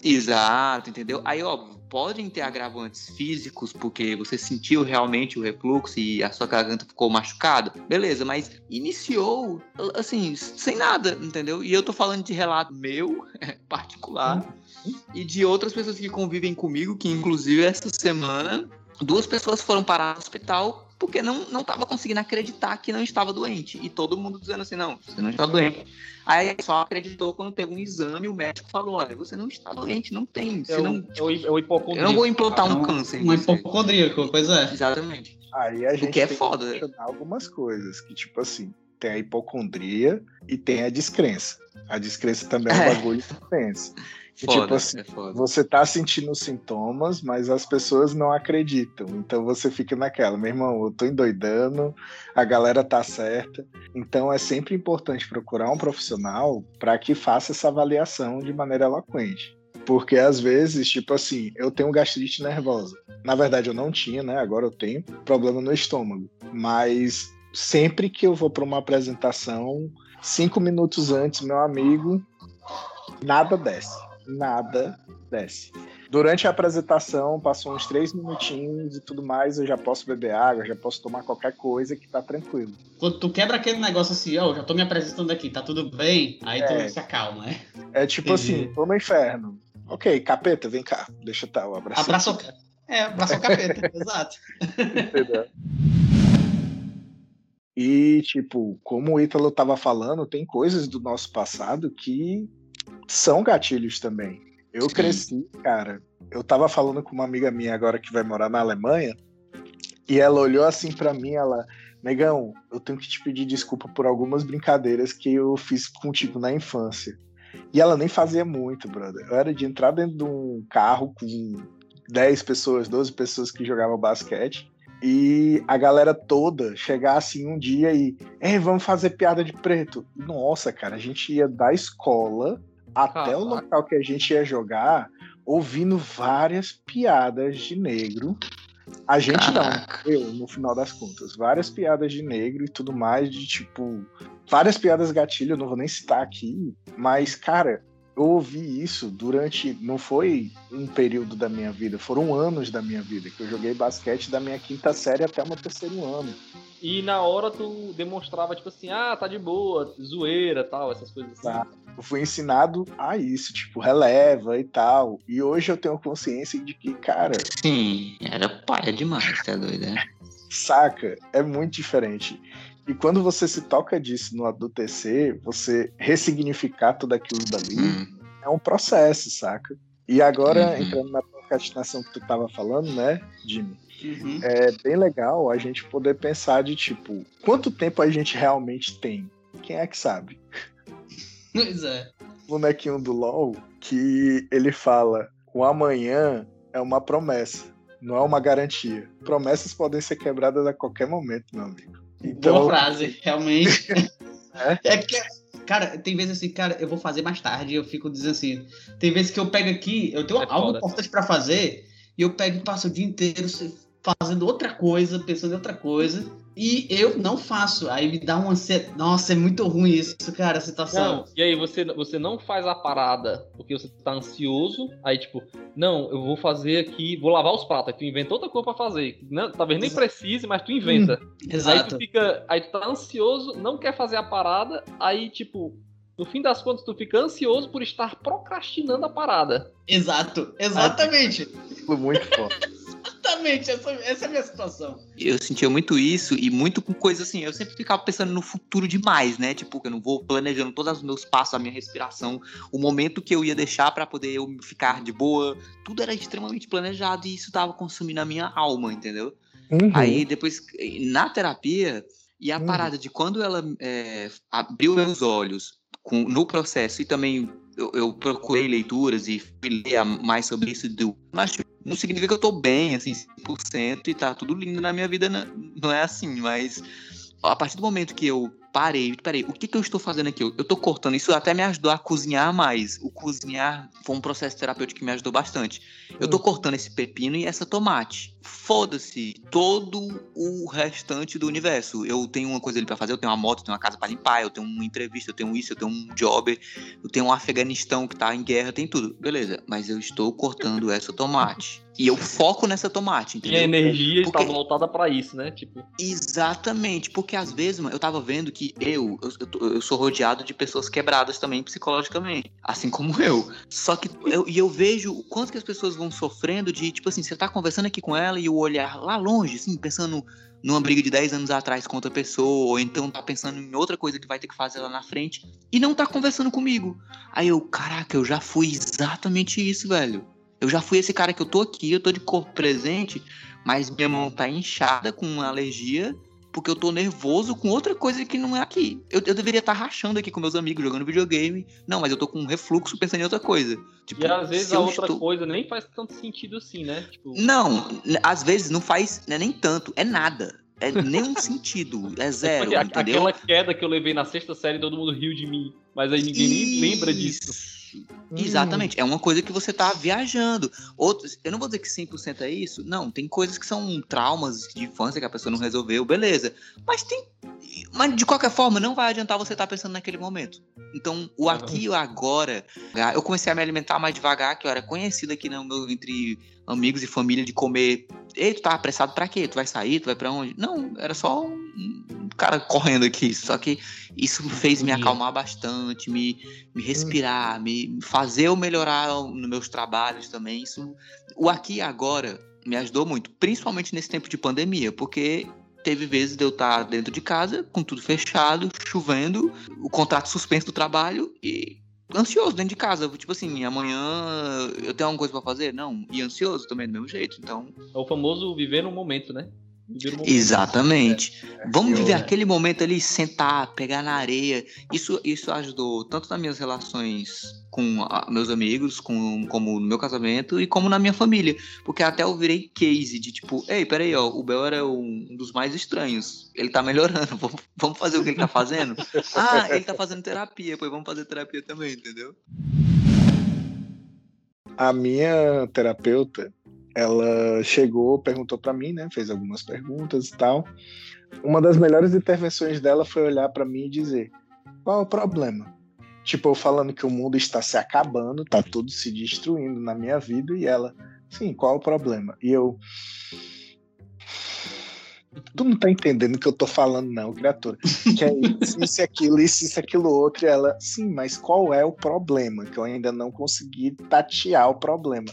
Exato, entendeu? Aí, óbvio, podem ter agravantes físicos, porque você sentiu realmente o refluxo e a sua garganta ficou machucada. Beleza, mas iniciou, assim, sem nada, entendeu? E eu tô falando de relato meu, particular, e de outras pessoas que convivem comigo, que inclusive essa semana, duas pessoas foram parar no hospital porque não não estava conseguindo acreditar que não estava doente. E todo mundo dizendo assim, não, você não está doente. Aí só acreditou quando teve um exame, o médico falou, olha, você não está doente, não tem. Você eu, não, tipo, eu, eu, eu não vou implantar um câncer. Um hipocondríaco, coisa é. Exatamente. Aí a gente que é tem foda. que algumas coisas, que tipo assim, tem a hipocondria e tem a descrença. A descrença também é um é. bagulho que pensa. Tipo foda, tipo assim, é você tá sentindo sintomas, mas as pessoas não acreditam. Então você fica naquela, meu irmão, eu tô endoidando, a galera tá certa. Então é sempre importante procurar um profissional para que faça essa avaliação de maneira eloquente. Porque às vezes, tipo assim, eu tenho gastrite nervosa. Na verdade, eu não tinha, né? Agora eu tenho problema no estômago. Mas sempre que eu vou para uma apresentação, cinco minutos antes, meu amigo, nada desce nada desce. Durante a apresentação, passou uns três minutinhos e tudo mais, eu já posso beber água, já posso tomar qualquer coisa que tá tranquilo. Quando tu quebra aquele negócio assim, ó, oh, já tô me apresentando aqui, tá tudo bem, aí é. tu se acalma, né? É tipo Entendi. assim, tô no inferno. Ok, capeta, vem cá, deixa eu tal, abraço. Abraço, é, abraço o capeta, exato. Entendeu? E, tipo, como o Ítalo tava falando, tem coisas do nosso passado que são gatilhos também. Eu Sim. cresci, cara. Eu tava falando com uma amiga minha agora que vai morar na Alemanha, e ela olhou assim para mim, ela, negão, eu tenho que te pedir desculpa por algumas brincadeiras que eu fiz contigo na infância. E ela nem fazia muito, brother. Eu era de entrar dentro de um carro com 10 pessoas, 12 pessoas que jogavam basquete. E a galera toda chegar assim um dia e, ei, vamos fazer piada de preto. Nossa, cara, a gente ia da escola até o local que a gente ia jogar, ouvindo várias piadas de negro. A gente Caraca. não, eu, no final das contas, várias piadas de negro e tudo mais, de tipo, várias piadas gatilho, eu não vou nem citar aqui, mas, cara, eu ouvi isso durante. Não foi um período da minha vida, foram anos da minha vida, que eu joguei basquete da minha quinta série até o meu terceiro ano. E na hora tu demonstrava, tipo assim, ah, tá de boa, zoeira tal, essas coisas assim. Tá. Eu fui ensinado a isso, tipo, releva e tal. E hoje eu tenho consciência de que, cara. Sim, era paia demais, tá doido, né? Saca? É muito diferente. E quando você se toca disso no adultecer, você ressignificar tudo aquilo dali hum. é um processo, saca? E agora, uhum. entrando na procrastinação que tu tava falando, né, Jimmy? Uhum. É bem legal a gente poder pensar de tipo, quanto tempo a gente realmente tem? Quem é que sabe? Pois é. O bonequinho do LOL que ele fala: o amanhã é uma promessa, não é uma garantia. Promessas podem ser quebradas a qualquer momento, meu amigo. Então... Boa frase, realmente. é? é que, cara, tem vezes assim, cara, eu vou fazer mais tarde, eu fico dizendo assim. Tem vezes que eu pego aqui, eu tenho é algo foda. importante para fazer, e eu pego e passo o dia inteiro fazendo outra coisa, pensando em outra coisa. E eu não faço. Aí me dá uma ansiedade. Nossa, é muito ruim isso, cara, a situação. Não, e aí você, você não faz a parada porque você tá ansioso. Aí, tipo, não, eu vou fazer aqui, vou lavar os pratos. Aí tu inventa outra coisa pra fazer. Não, talvez nem precise, mas tu inventa. Hum, exato. Aí tu fica. Aí tu tá ansioso, não quer fazer a parada. Aí, tipo, no fim das contas, tu fica ansioso por estar procrastinando a parada. Exato, exatamente. Muito forte. Exatamente. Essa, essa é a minha situação. Eu sentia muito isso e muito com coisa assim. Eu sempre ficava pensando no futuro demais, né? Tipo, que eu não vou planejando todos os meus passos, a minha respiração, o momento que eu ia deixar para poder eu ficar de boa. Tudo era extremamente planejado e isso tava consumindo a minha alma, entendeu? Uhum. Aí depois, na terapia, e a uhum. parada de quando ela é, abriu meus olhos com, no processo e também eu, eu, procurei leituras e fui ler mais sobre isso, do, mas não significa que eu tô bem, assim, 100% e tá tudo lindo na minha vida, não é assim, mas a partir do momento que eu parei, parei, o que, que eu estou fazendo aqui? Eu, eu tô cortando, isso até me ajudou a cozinhar mais. O cozinhar foi um processo terapêutico que me ajudou bastante. Eu tô hum. cortando esse pepino e essa tomate. Foda-se todo o restante do universo. Eu tenho uma coisa ali pra fazer, eu tenho uma moto, eu tenho uma casa para limpar, eu tenho uma entrevista, eu tenho isso, eu tenho um job, eu tenho um Afeganistão que tá em guerra, tem tudo. Beleza, mas eu estou corttô essa tomate. E eu foco nessa tomate, entendeu? E a energia porque... está voltada para isso, né? Tipo... Exatamente, porque às vezes, mano, eu tava vendo que eu, eu, eu, eu, sou rodeado de pessoas quebradas também psicologicamente, assim como eu. Só que eu, e eu vejo o quanto que as pessoas vão sofrendo de, tipo assim, você tá conversando aqui com ela e o olhar lá longe, assim, pensando numa briga de 10 anos atrás com outra pessoa, ou então tá pensando em outra coisa que vai ter que fazer lá na frente, e não tá conversando comigo. Aí eu, caraca, eu já fui exatamente isso, velho. Eu já fui esse cara que eu tô aqui, eu tô de corpo presente, mas minha mão tá inchada com uma alergia porque eu tô nervoso com outra coisa que não é aqui. Eu, eu deveria estar tá rachando aqui com meus amigos, jogando videogame. Não, mas eu tô com um refluxo pensando em outra coisa. Tipo, e às vezes a outra estou... coisa nem faz tanto sentido assim, né? Tipo... Não, às vezes não faz né, nem tanto, é nada. É nenhum sentido, é zero, é entendeu? Aquela queda que eu levei na sexta série, todo mundo riu de mim, mas aí ninguém Isso. nem lembra disso. Exatamente. É uma coisa que você tá viajando. Outros, eu não vou dizer que 100% é isso. Não, tem coisas que são traumas de infância que a pessoa não resolveu, beleza. Mas tem. Mas de qualquer forma, não vai adiantar você estar tá pensando naquele momento. Então, o aqui e o agora. Eu comecei a me alimentar mais devagar, que eu era conhecido aqui no meu, entre amigos e família de comer. Ei, tu tá apressado pra quê? Tu vai sair? Tu vai pra onde? Não, era só um cara correndo aqui. Só que isso fez me acalmar bastante, me, me respirar, me fazer eu melhorar nos meus trabalhos também. Isso, o aqui e agora me ajudou muito, principalmente nesse tempo de pandemia, porque teve vezes de eu estar dentro de casa, com tudo fechado, chovendo, o contrato suspenso do trabalho e ansioso dentro de casa. Tipo assim, amanhã eu tenho alguma coisa para fazer? Não. E ansioso também do mesmo jeito. Então. É o famoso viver no momento, né? Exatamente. É, Vamos viver aquele momento ali, sentar, pegar na areia. Isso, isso ajudou tanto nas minhas relações com a, meus amigos, com, como no meu casamento e como na minha família. Porque até eu virei case de tipo, ei, peraí, ó, o Bel era um, um dos mais estranhos. Ele tá melhorando, vamos, vamos fazer o que ele tá fazendo? ah, ele tá fazendo terapia, pois vamos fazer terapia também, entendeu? A minha terapeuta, ela chegou, perguntou para mim, né? Fez algumas perguntas e tal. Uma das melhores intervenções dela foi olhar para mim e dizer: qual é o problema? Tipo, eu falando que o mundo está se acabando, tá tudo se destruindo na minha vida, e ela, sim, qual é o problema? E eu. Tu não tá entendendo o que eu tô falando, não, criatura. Que é isso, isso, aquilo, isso, isso, aquilo, outro. E ela, sim, mas qual é o problema? Que eu ainda não consegui tatear o problema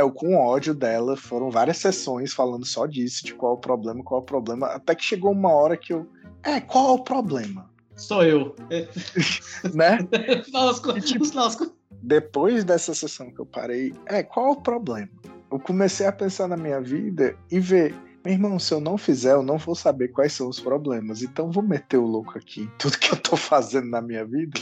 eu com ódio dela, foram várias sessões falando só disso, de qual é o problema, qual é o problema, até que chegou uma hora que eu, é, qual é o problema? Sou eu. né? tipo, depois dessa sessão que eu parei, é, qual é o problema? Eu comecei a pensar na minha vida e ver, meu irmão, se eu não fizer, eu não vou saber quais são os problemas. Então vou meter o louco aqui em tudo que eu tô fazendo na minha vida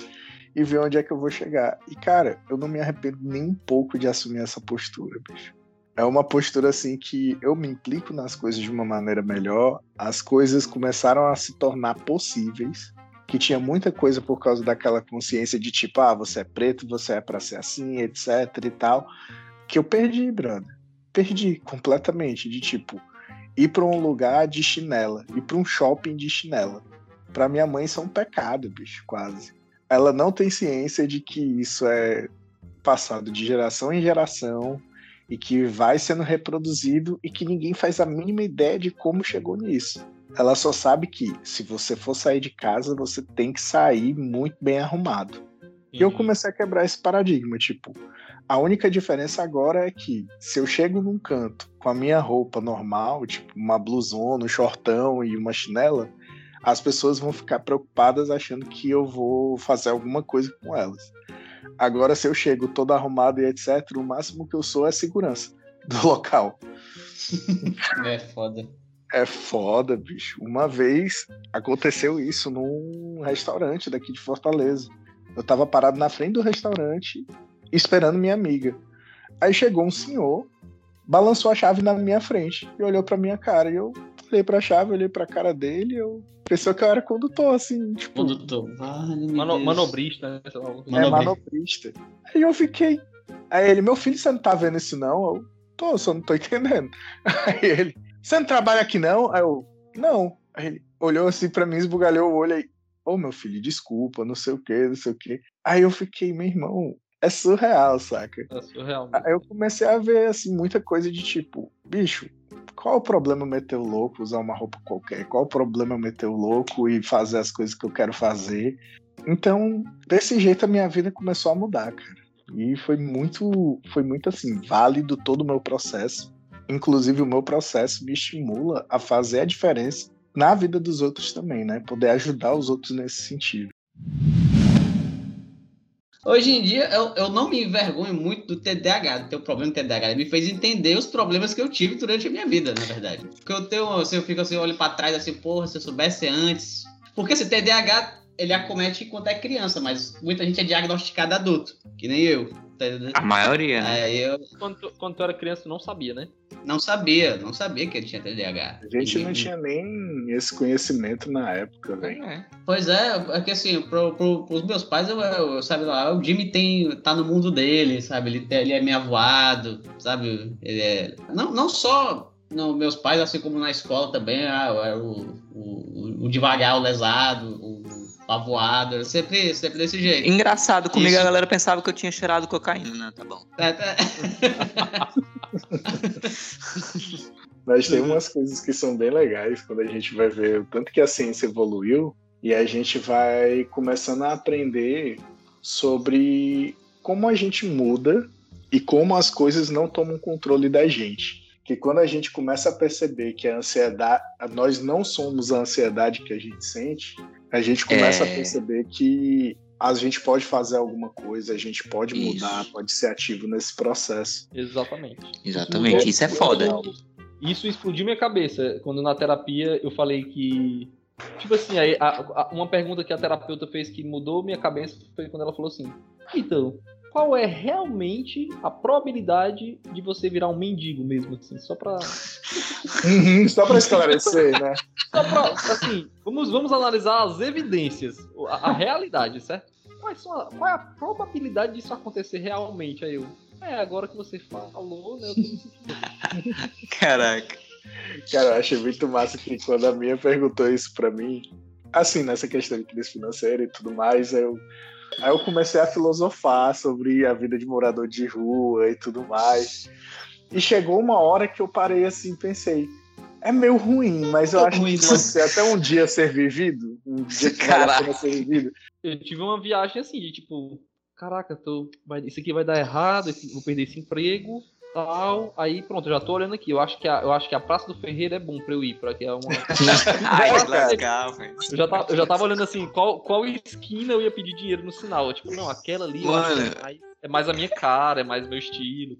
e ver onde é que eu vou chegar. E, cara, eu não me arrependo nem um pouco de assumir essa postura, bicho. É uma postura assim que eu me implico nas coisas de uma maneira melhor, as coisas começaram a se tornar possíveis, que tinha muita coisa por causa daquela consciência de tipo, ah, você é preto, você é para ser assim, etc e tal, que eu perdi, brother. Perdi completamente, de tipo, ir para um lugar de chinela, ir para um shopping de chinela. Para minha mãe isso é um pecado, bicho, quase ela não tem ciência de que isso é passado de geração em geração e que vai sendo reproduzido e que ninguém faz a mínima ideia de como chegou nisso. Ela só sabe que se você for sair de casa, você tem que sair muito bem arrumado. Uhum. E eu uhum. comecei a quebrar esse paradigma, tipo, A única diferença agora é que se eu chego num canto com a minha roupa normal, tipo uma blusona, um shortão e uma chinela, as pessoas vão ficar preocupadas achando que eu vou fazer alguma coisa com elas. Agora, se eu chego todo arrumado e etc., o máximo que eu sou é segurança do local. É foda. É foda, bicho. Uma vez aconteceu isso num restaurante daqui de Fortaleza. Eu tava parado na frente do restaurante esperando minha amiga. Aí chegou um senhor, balançou a chave na minha frente e olhou pra minha cara. E eu olhei pra chave, olhei pra cara dele, eu pensou que eu era condutor, assim, tipo. Condutor. Vale, Mano, manobrista, né? Coisa. É Manobrista. manobrista. Aí eu fiquei. Aí ele, meu filho, você não tá vendo isso não? Eu, tô, só não tô entendendo. Aí ele, você não trabalha aqui não? Aí eu, não. Aí ele olhou assim pra mim, esbugalhou o olho aí. Ô meu filho, desculpa, não sei o que, não sei o que. Aí eu fiquei, meu irmão, é surreal, saca? É surreal. Aí eu comecei a ver, assim, muita coisa de tipo, bicho, qual o problema eu meter o louco, usar uma roupa qualquer? Qual o problema eu meter o louco e fazer as coisas que eu quero fazer? Então, desse jeito a minha vida começou a mudar, cara. E foi muito, foi muito assim, válido todo o meu processo. Inclusive, o meu processo me estimula a fazer a diferença na vida dos outros também, né? Poder ajudar os outros nesse sentido. Hoje em dia, eu, eu não me envergonho muito do TDAH, do teu problema do TDAH. Ele me fez entender os problemas que eu tive durante a minha vida, na verdade. Porque eu tenho, assim, eu fico assim, eu olho pra trás assim, porra, se eu soubesse antes. Porque esse TDAH, ele acomete enquanto é criança, mas muita gente é diagnosticada adulto, que nem eu. Tá entendendo? A maioria, né? Aí eu Quando, tu- quando tu era criança, tu não sabia, né? não sabia, não sabia que ele tinha TDAH. A gente não E- tinha nem esse conhecimento na época, velho. É. Pois é, é que assim, pro, pro, pros meus pais, eu, eu, sabe lá, o Jimmy tem, tá no mundo dele, sabe? Ele, ele é meio avoado, sabe? Ele é. Não, não só nos meus pais, assim como na escola também, ah, é o, o, o devagar, o lesado, o, era sempre, sempre desse jeito. Engraçado, comigo Isso. a galera pensava que eu tinha cheirado cocaína, né? Tá bom. É, é, Mas tem umas coisas que são bem legais quando a gente vai ver o tanto que a ciência evoluiu e a gente vai começando a aprender sobre como a gente muda e como as coisas não tomam controle da gente. Que quando a gente começa a perceber que a ansiedade, nós não somos a ansiedade que a gente sente, a gente começa É. a perceber que a gente pode fazer alguma coisa, a gente pode Isso. mudar, pode ser ativo nesse processo. Exatamente. Exatamente, isso é foda. Isso explodiu minha cabeça quando na terapia eu falei que. Tipo assim, aí, a- a- uma pergunta que a terapeuta fez que mudou minha cabeça foi quando ela falou assim: Então, qual é realmente a probabilidade de você virar um mendigo mesmo, assim? Só pra. Uhum, só para esclarecer, né? Só pra assim, vamos, vamos analisar as evidências, a, a realidade, certo? Quais são a- qual é a probabilidade disso acontecer realmente? Aí eu. É, agora que você falou, né? Eu tô. Caraca. Cara, eu achei muito massa que quando a minha perguntou isso pra mim, assim, nessa questão de crise financeira e tudo mais, eu, aí eu comecei a filosofar sobre a vida de morador de rua e tudo mais. E chegou uma hora que eu parei assim e pensei, é meio ruim, mas eu acho ruim, que ser até um dia ser vivido, um dia que vale a Caraca. ser vivido. Eu tive uma viagem assim, de tipo, caraca, tô, isso aqui vai dar errado, vou perder esse emprego, tal. Aí pronto, eu já tô olhando aqui. Eu acho que a, eu acho que a Praça do Ferreira é bom pra eu ir, pra que é uma. Ai, que legal, velho. Eu já, tava, eu já tava olhando assim, qual, qual esquina eu ia pedir dinheiro no sinal. Eu, tipo, não, aquela ali Mano. é mais, é mais a minha cara, é mais meu estilo.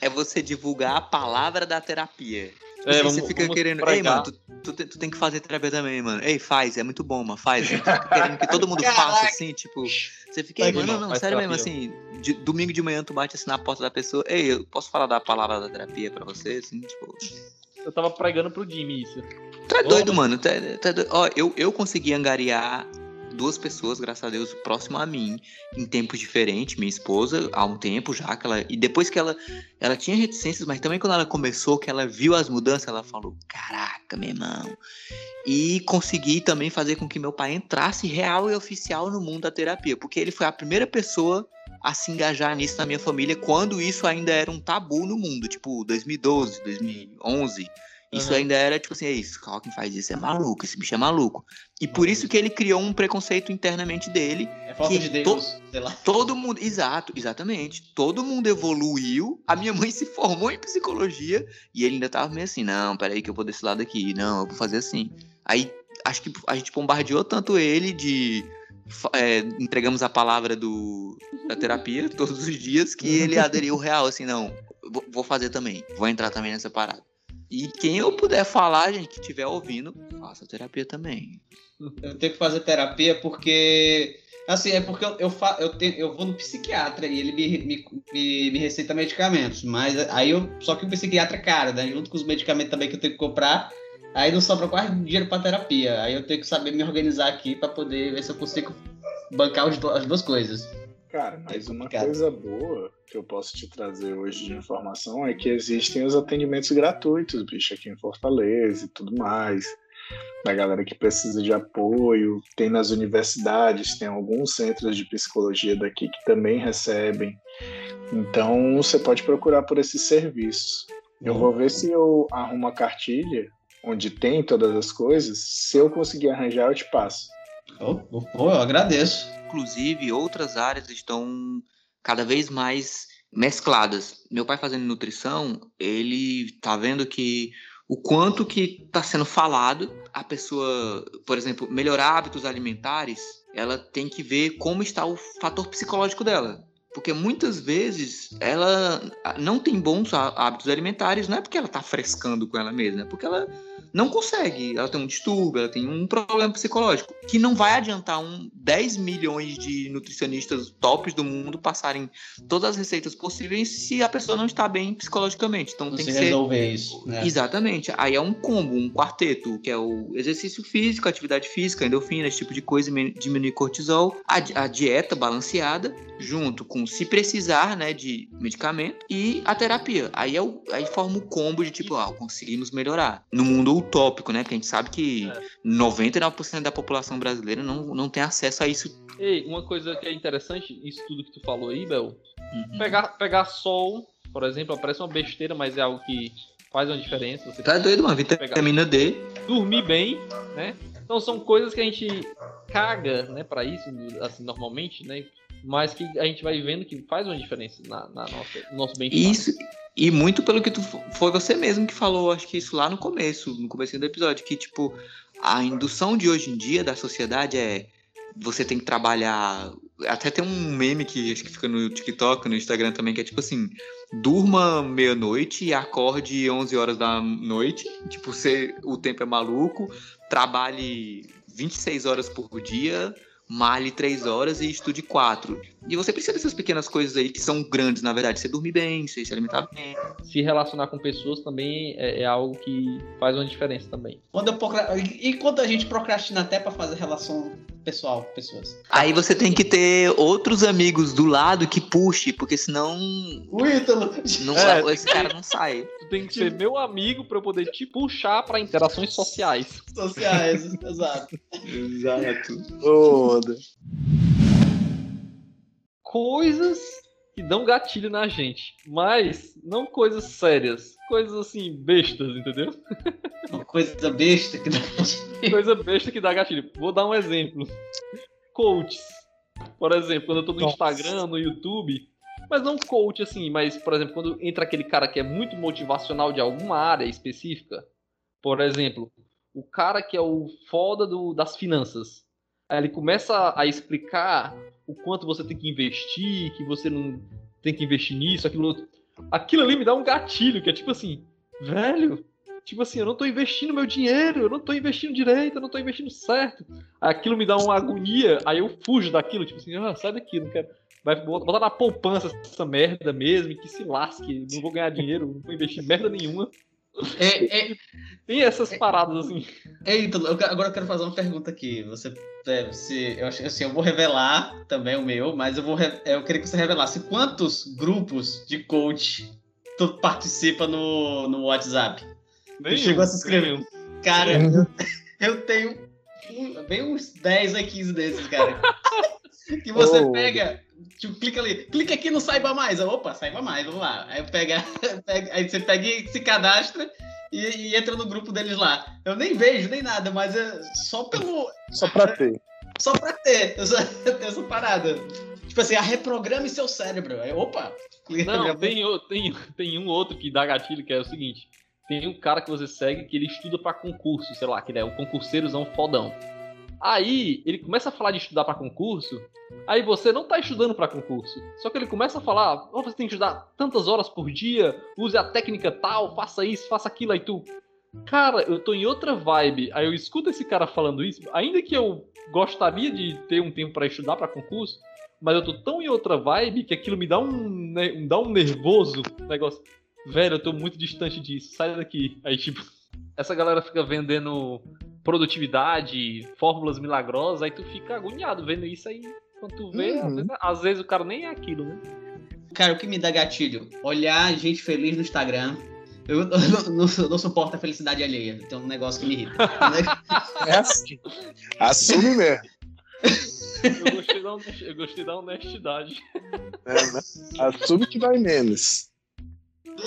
É você divulgar a palavra da terapia. É, assim, vamos- você fica vamos querendo. Ei, mano, tu, tu, tu tem que fazer terapia também, mano. Ei, faz, é muito bom, mano. Faz. Querendo que todo mundo faça assim, tipo. Você fica, ei, mano, não, faz sério mesmo, terapia. assim. de- domingo de manhã tu bate assim na porta da pessoa. Ei, eu posso falar da palavra da terapia pra você, assim, tipo. Eu tava pregando pro Jimmy isso. Tu é doido, mano. mano. Tu é- tu é doido. Ó, eu, eu consegui angariar duas pessoas, graças a Deus, próximo a mim, em tempos diferentes. Minha esposa, há um tempo já, que ela. E depois que ela. Ela tinha reticências, mas também quando ela começou, que ela viu as mudanças, ela falou: Caraca, meu irmão. E consegui também fazer com que meu pai entrasse real e oficial no mundo da terapia, porque ele foi a primeira pessoa a se engajar nisso na minha família quando isso ainda era um tabu no mundo, tipo 2012, 2011. Isso Aham. ainda era tipo assim, é isso, quem faz isso é maluco, esse bicho é maluco. E por isso que ele criou um preconceito internamente dele. É falta Que de Deus, sei lá. Todo mundo, exato, exatamente. Todo mundo evoluiu. A minha mãe se formou em psicologia e ele ainda tava meio assim, não, peraí que eu vou desse lado aqui, não, eu vou fazer assim. Aí acho que a gente bombardeou tanto ele de é, entregamos a palavra do, da terapia todos os dias que ele aderiu real, assim, não, vou fazer também, vou entrar também nessa parada. E quem eu puder falar, gente, que estiver ouvindo, faça terapia também. Eu tenho que fazer terapia porque. Assim, é porque eu, eu, fa, eu, tenho, eu vou no psiquiatra e ele me, me, me, me receita medicamentos. Mas aí eu. Só que o psiquiatra é caro, né? Junto com os medicamentos também que eu tenho que comprar. Aí não sobra quase dinheiro pra terapia. Aí eu tenho que saber me organizar aqui pra poder ver se eu consigo bancar as duas coisas. Cara, mas uma complicado. coisa boa que eu posso te trazer hoje de informação é que existem os atendimentos gratuitos, bicho, aqui em Fortaleza e tudo mais. Da galera que precisa de apoio, tem nas universidades, tem alguns centros de psicologia daqui que também recebem. Então você pode procurar por esses serviços. Eu vou ver se eu arrumo uma cartilha onde tem todas as coisas. Se eu conseguir arranjar, eu te passo. Oh, oh, eu agradeço. Inclusive, outras áreas estão cada vez mais mescladas. Meu pai fazendo nutrição, ele tá vendo que o quanto que está sendo falado, a pessoa, por exemplo, melhorar hábitos alimentares, ela tem que ver como está o fator psicológico dela. Porque muitas vezes ela não tem bons há- hábitos alimentares, não é porque ela está frescando com ela mesma, é porque ela não consegue, ela tem um distúrbio, ela tem um problema psicológico, que não vai adiantar um 10 milhões de nutricionistas tops do mundo passarem todas as receitas possíveis se a pessoa não está bem psicologicamente. Então Não tem que ser resolver isso. Né? Exatamente. Aí é um combo, um quarteto, que é o exercício físico, atividade física, endorfina, esse tipo de coisa, dimin- diminuir cortisol, a, a dieta balanceada, junto com, se precisar, né, de medicamento e a terapia. Aí, é o, aí forma o combo de tipo, ah, conseguimos melhorar. No mundo utópico, né, porque a gente sabe que 99% da população brasileira não, não tem acesso a isso. Ei, uma coisa que é interessante, isso tudo que tu falou aí, Bel, Uhum. pegar, pegar sol, por exemplo, parece uma besteira, mas é algo que faz uma diferença. Você Tá doido, mano? Vitamina D. dormir bem, né? Então são coisas que a gente caga, né, para isso, assim, normalmente, né? Mas que a gente vai vendo que faz uma diferença na, na nossa, no nosso bem-estar. Isso, e muito pelo que tu foi você mesmo que falou, acho que isso lá no começo, no começo do episódio, que tipo, a indução de hoje em dia da sociedade é você tem que trabalhar. Até tem um meme que acho que fica no TikTok, no Instagram também, que é tipo assim: durma meia-noite e acorde 11 horas da noite. Tipo, você, o tempo é maluco, trabalhe 26 horas por dia, male 3 horas e estude 4. E você precisa dessas pequenas coisas aí que são grandes, na verdade. Você dormir bem, você se alimentar bem. Se relacionar com pessoas também é, é algo que faz uma diferença também. Quando eu procra... E quando a gente procrastina até pra fazer relação pessoal com pessoas. Aí você tem que ter outros amigos do lado que puxe, porque senão O Ítalo. não, É. esse cara não sai. Tu tem que ser meu amigo para eu poder te puxar para interações sociais. Sociais, exato. Exato. Toda. Coisas que dão gatilho na gente, mas não coisas sérias, coisas assim bestas, entendeu? Uma coisa besta que dá. Coisa besta que dá gatilho. Vou dar um exemplo. Coaches. Por exemplo, quando eu tô no Nossa. Instagram, no YouTube. Mas não coach assim, mas, por exemplo, quando entra aquele cara que é muito motivacional de alguma área específica. Por exemplo, o cara que é o foda do- das finanças. Ele começa a explicar o quanto você tem que investir, que você não tem que investir nisso, aquilo outro. Aquilo ali me dá um gatilho, que é tipo assim, velho, Tipo assim, eu não tô investindo meu dinheiro, eu não tô investindo direito, eu não tô investindo certo. Aquilo me dá uma agonia, aí eu fujo daquilo, tipo assim, ah, sai daqui, não quero. Vai botar na poupança essa merda mesmo, que se lasque, não vou ganhar dinheiro, não vou investir merda nenhuma. É, é, Tem essas paradas assim. é, Ítalo, eu quero- agora eu quero fazer uma pergunta aqui. Você, é, se, eu, acho- assim, eu vou revelar também o meu, mas eu, vou, re- eu queria que você revelasse quantos grupos de coach tu participa no, no WhatsApp. Nem chegou eu, a se inscrever? nem eu. Cara, eu, eu tenho um- bem uns 10 a 15 desses, cara. que você Oh. pega, tipo, clica ali, clica aqui no Saiba Mais. Opa, Saiba Mais, vamos lá. Aí, pega, pega- aí você pega e se cadastra e, e, entra no grupo deles lá. Eu nem vejo, nem nada, mas é só pelo. Só pra ter. Só pra ter essa, essa parada. Tipo assim, a reprograme seu cérebro. Aí, opa! Não, tem, tem, tem um outro que dá gatilho, que é o seguinte. Tem um cara que você segue que ele estuda para concurso, sei lá, que ele é um concurseirozão fodão. Aí ele começa a falar de estudar para concurso, aí você não tá estudando para concurso. Só que ele começa a falar, oh, você tem que estudar tantas horas por dia, use a técnica tal, faça isso, faça aquilo, aí tu. Cara, eu tô em outra vibe. Aí eu escuto esse cara falando isso, ainda que eu gostaria de ter um tempo para estudar para concurso, mas eu tô tão em outra vibe que aquilo me dá um, né, dá um nervoso negócio. Velho, eu tô muito distante disso, sai daqui. Aí, tipo, essa galera fica vendendo produtividade, fórmulas milagrosas, aí tu fica agoniado vendo isso aí. Quando tu vê, uhum. às, vezes, às, vezes, o cara nem é aquilo, né? Cara, o que me dá gatilho? Olhar gente feliz no Instagram. Eu, não, não, não, suporto a felicidade alheia. Tem um negócio que me irrita. é assim. Assume mesmo. Eu gostei da, honestidade. Eu gostei da honestidade. É, né? Assume que vai menos.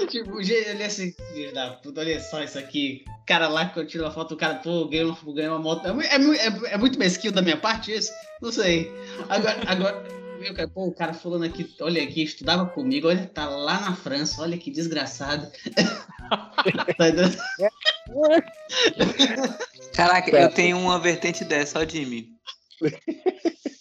Tipo, ele assim, da puta, olha só isso aqui. Cara lá que eu tiro a foto, o cara, pô, ganhou uma, uma moto. É, é, é, é, muito mesquinho da minha parte isso? Não sei. Agora, agora meu cara, pô, o cara falando aqui, olha aqui, estudava comigo, olha, tá lá na França, olha que desgraçado. Caraca, eu tenho uma vertente dessa, ó, Jimmy.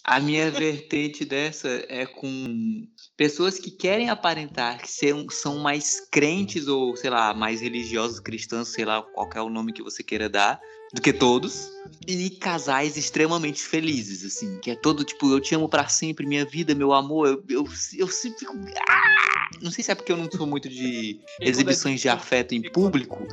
A minha vertente dessa é com pessoas que querem aparentar que são mais crentes ou, sei lá, mais religiosos, cristãos, sei lá, qual é o nome que você queira dar, do que todos. E casais extremamente felizes, assim, que é todo tipo, eu te amo para sempre, minha vida, meu amor, eu, eu, eu sempre fico. Ah! Não sei se é porque eu não sou muito de exibições de afeto em público.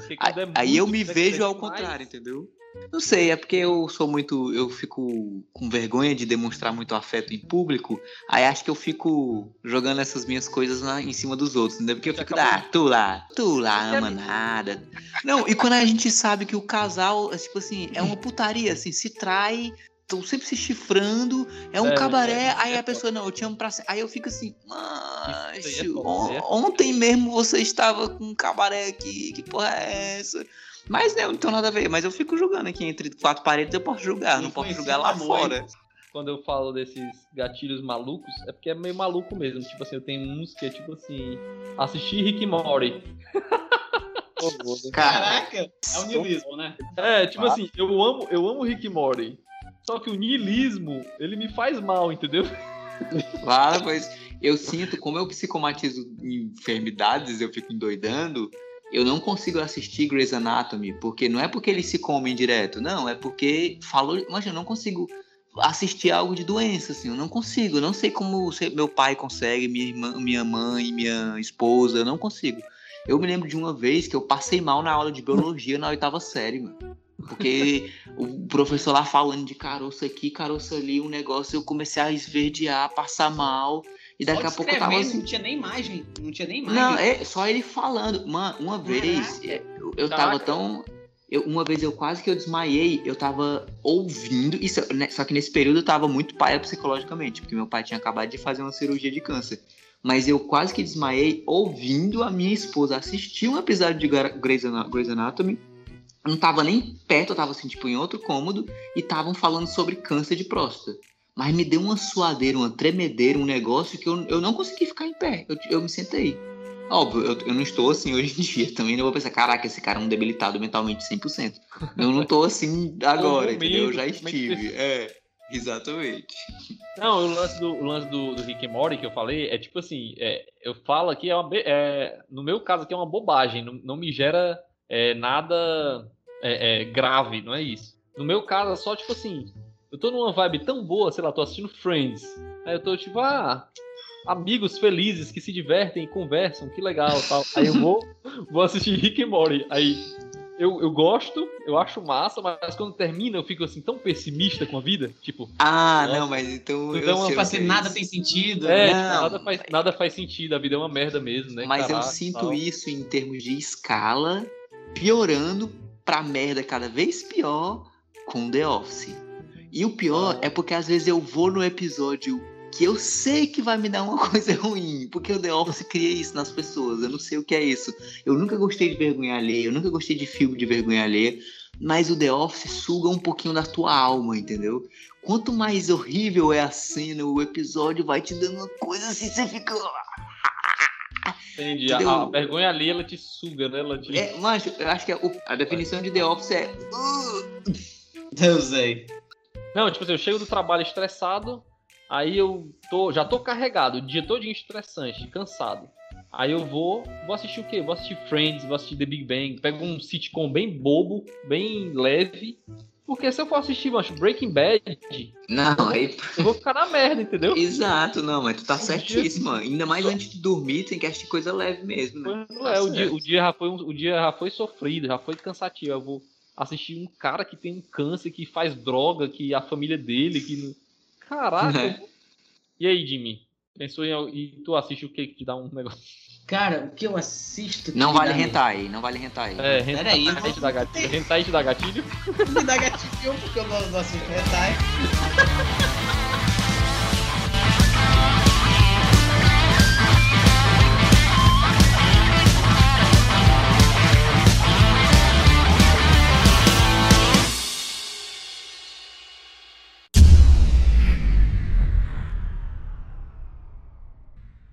Aí eu me vejo ao contrário, entendeu? Não sei, é porque eu sou muito. Eu fico com vergonha de demonstrar muito afeto em público. Aí acho que eu fico jogando essas minhas coisas na, em cima dos outros, entendeu? Porque eu fico, ah, tu lá, tu lá ama nada. Não, e quando a gente sabe que o casal, é, tipo assim, é uma putaria, assim, se trai, estão sempre se chifrando, é um é, cabaré, é, aí é, a pessoa, não, eu te amo pra Aí eu fico assim, macho, on, ontem mesmo você estava com um cabaré aqui, que porra é essa? Mas né, não tem nada a ver. Mas eu fico julgando aqui entre quatro paredes, eu posso julgar, não posso julgar lá fora. Quando eu falo desses gatilhos malucos, é porque é meio maluco mesmo. Tipo assim, eu tenho uns que é tipo assim, assistir Rick Mori. Caraca, é o niilismo, né? É, tipo ah. assim, eu amo, eu amo Rick Mori. Só que o niilismo, ele me faz mal, entendeu? Claro, pois eu sinto, como eu psicomatizo enfermidades, eu fico endoidando, eu não consigo assistir Grey's Anatomy, porque não é porque eles se comem direto, não, é porque falou, mas eu não consigo assistir algo de doença, assim, eu não consigo, não sei como meu pai consegue, minha irmã, minha mãe, minha esposa, eu não consigo. Eu me lembro de uma vez que eu passei mal na aula de biologia na oitava série, mano. Porque o professor lá falando de caroço aqui, caroço ali, um negócio, eu comecei a esverdear, passar mal. E daqui só a pouco eu tava assim. Não tinha nem imagem. Não tinha nem imagem. Não, é só ele falando. Uma, uma vez, é, eu, eu tava tão. Eu, uma vez eu quase que eu desmaiei, eu tava ouvindo. Isso, né, só que nesse período eu tava muito paia psicologicamente, porque meu pai tinha acabado de fazer uma cirurgia de câncer. Mas eu quase que desmaiei ouvindo a minha esposa assistir um episódio de Grey's Anatomy. Eu não tava nem perto, eu tava assim, tipo, em outro cômodo, e estavam falando sobre câncer de próstata mas me deu uma suadeira, uma tremedeira, um negócio que eu, eu não consegui ficar em pé. Eu, eu me sentei. Óbvio, eu, eu não estou assim hoje em dia. Também não vou pensar, caraca, esse cara é um debilitado mentalmente 100%. Eu não estou assim agora, entendeu? Eu já estive. É, exatamente. Não, o lance do, o lance do, do Rick and Morty que eu falei é tipo assim, é, eu falo aqui, é, uma, é, no meu caso aqui é uma bobagem, não, não me gera é, nada é, é, grave, não é isso. No meu caso é só tipo assim, eu tô numa vibe tão boa, sei lá, tô assistindo Friends. Aí eu tô tipo, ah, amigos felizes que se divertem e conversam, que legal tal. Aí eu vou, vou assistir Rick and Morty. Aí eu, eu gosto, eu acho massa, mas quando termina eu fico assim tão pessimista com a vida, tipo. Ah, não, mas então. Então eu assim, nada tem sentido. É, tipo, nada, faz, nada faz sentido, a vida é uma merda mesmo, né? Mas Caraca, eu sinto tal. isso em termos de escala, piorando pra merda cada vez pior com The Office. E o pior é porque às vezes eu vou no episódio que eu sei que vai me dar uma coisa ruim, porque o The Office cria isso nas pessoas. Eu não sei o que é isso. Eu nunca gostei de vergonha alheia, eu nunca gostei de filme de vergonha alheia, mas o The Office suga um pouquinho da tua alma, entendeu? Quanto mais horrível é a cena, o episódio vai te dando uma coisa assim, você fica. Entendi. A, a, vergonha ali, ela te suga, né? Ela te... É, mas eu acho que a, a definição de The Office é. Eu sei. Não, tipo assim, eu chego do trabalho estressado, aí eu tô, já tô carregado, o dia todo estressante, cansado. Aí eu vou, vou assistir o quê? Vou assistir Friends, vou assistir The Big Bang, pego um sitcom bem bobo, bem leve. Porque se eu for assistir, macho, Breaking Bad, não, aí... eu vou ficar na merda, entendeu? Exato, não, mas tu tá certíssimo. Ainda mais antes de dormir, tem que assistir coisa leve mesmo, né? Tá é, o dia, o, dia já foi o dia já foi sofrido, já foi cansativo. Eu vou assistir um cara que tem um câncer, que faz droga, que a família dele, que. Caraca! É. E aí, Jimmy? Pensou em. E tu assiste o que que te dá um negócio? Cara, o que eu assisto. Não vale rentar não vale rentar É, rentar Peraí, vou... te dá gatilho. Rentar te dá gatilho? Me dá gatilho porque eu não, não assisto rentar.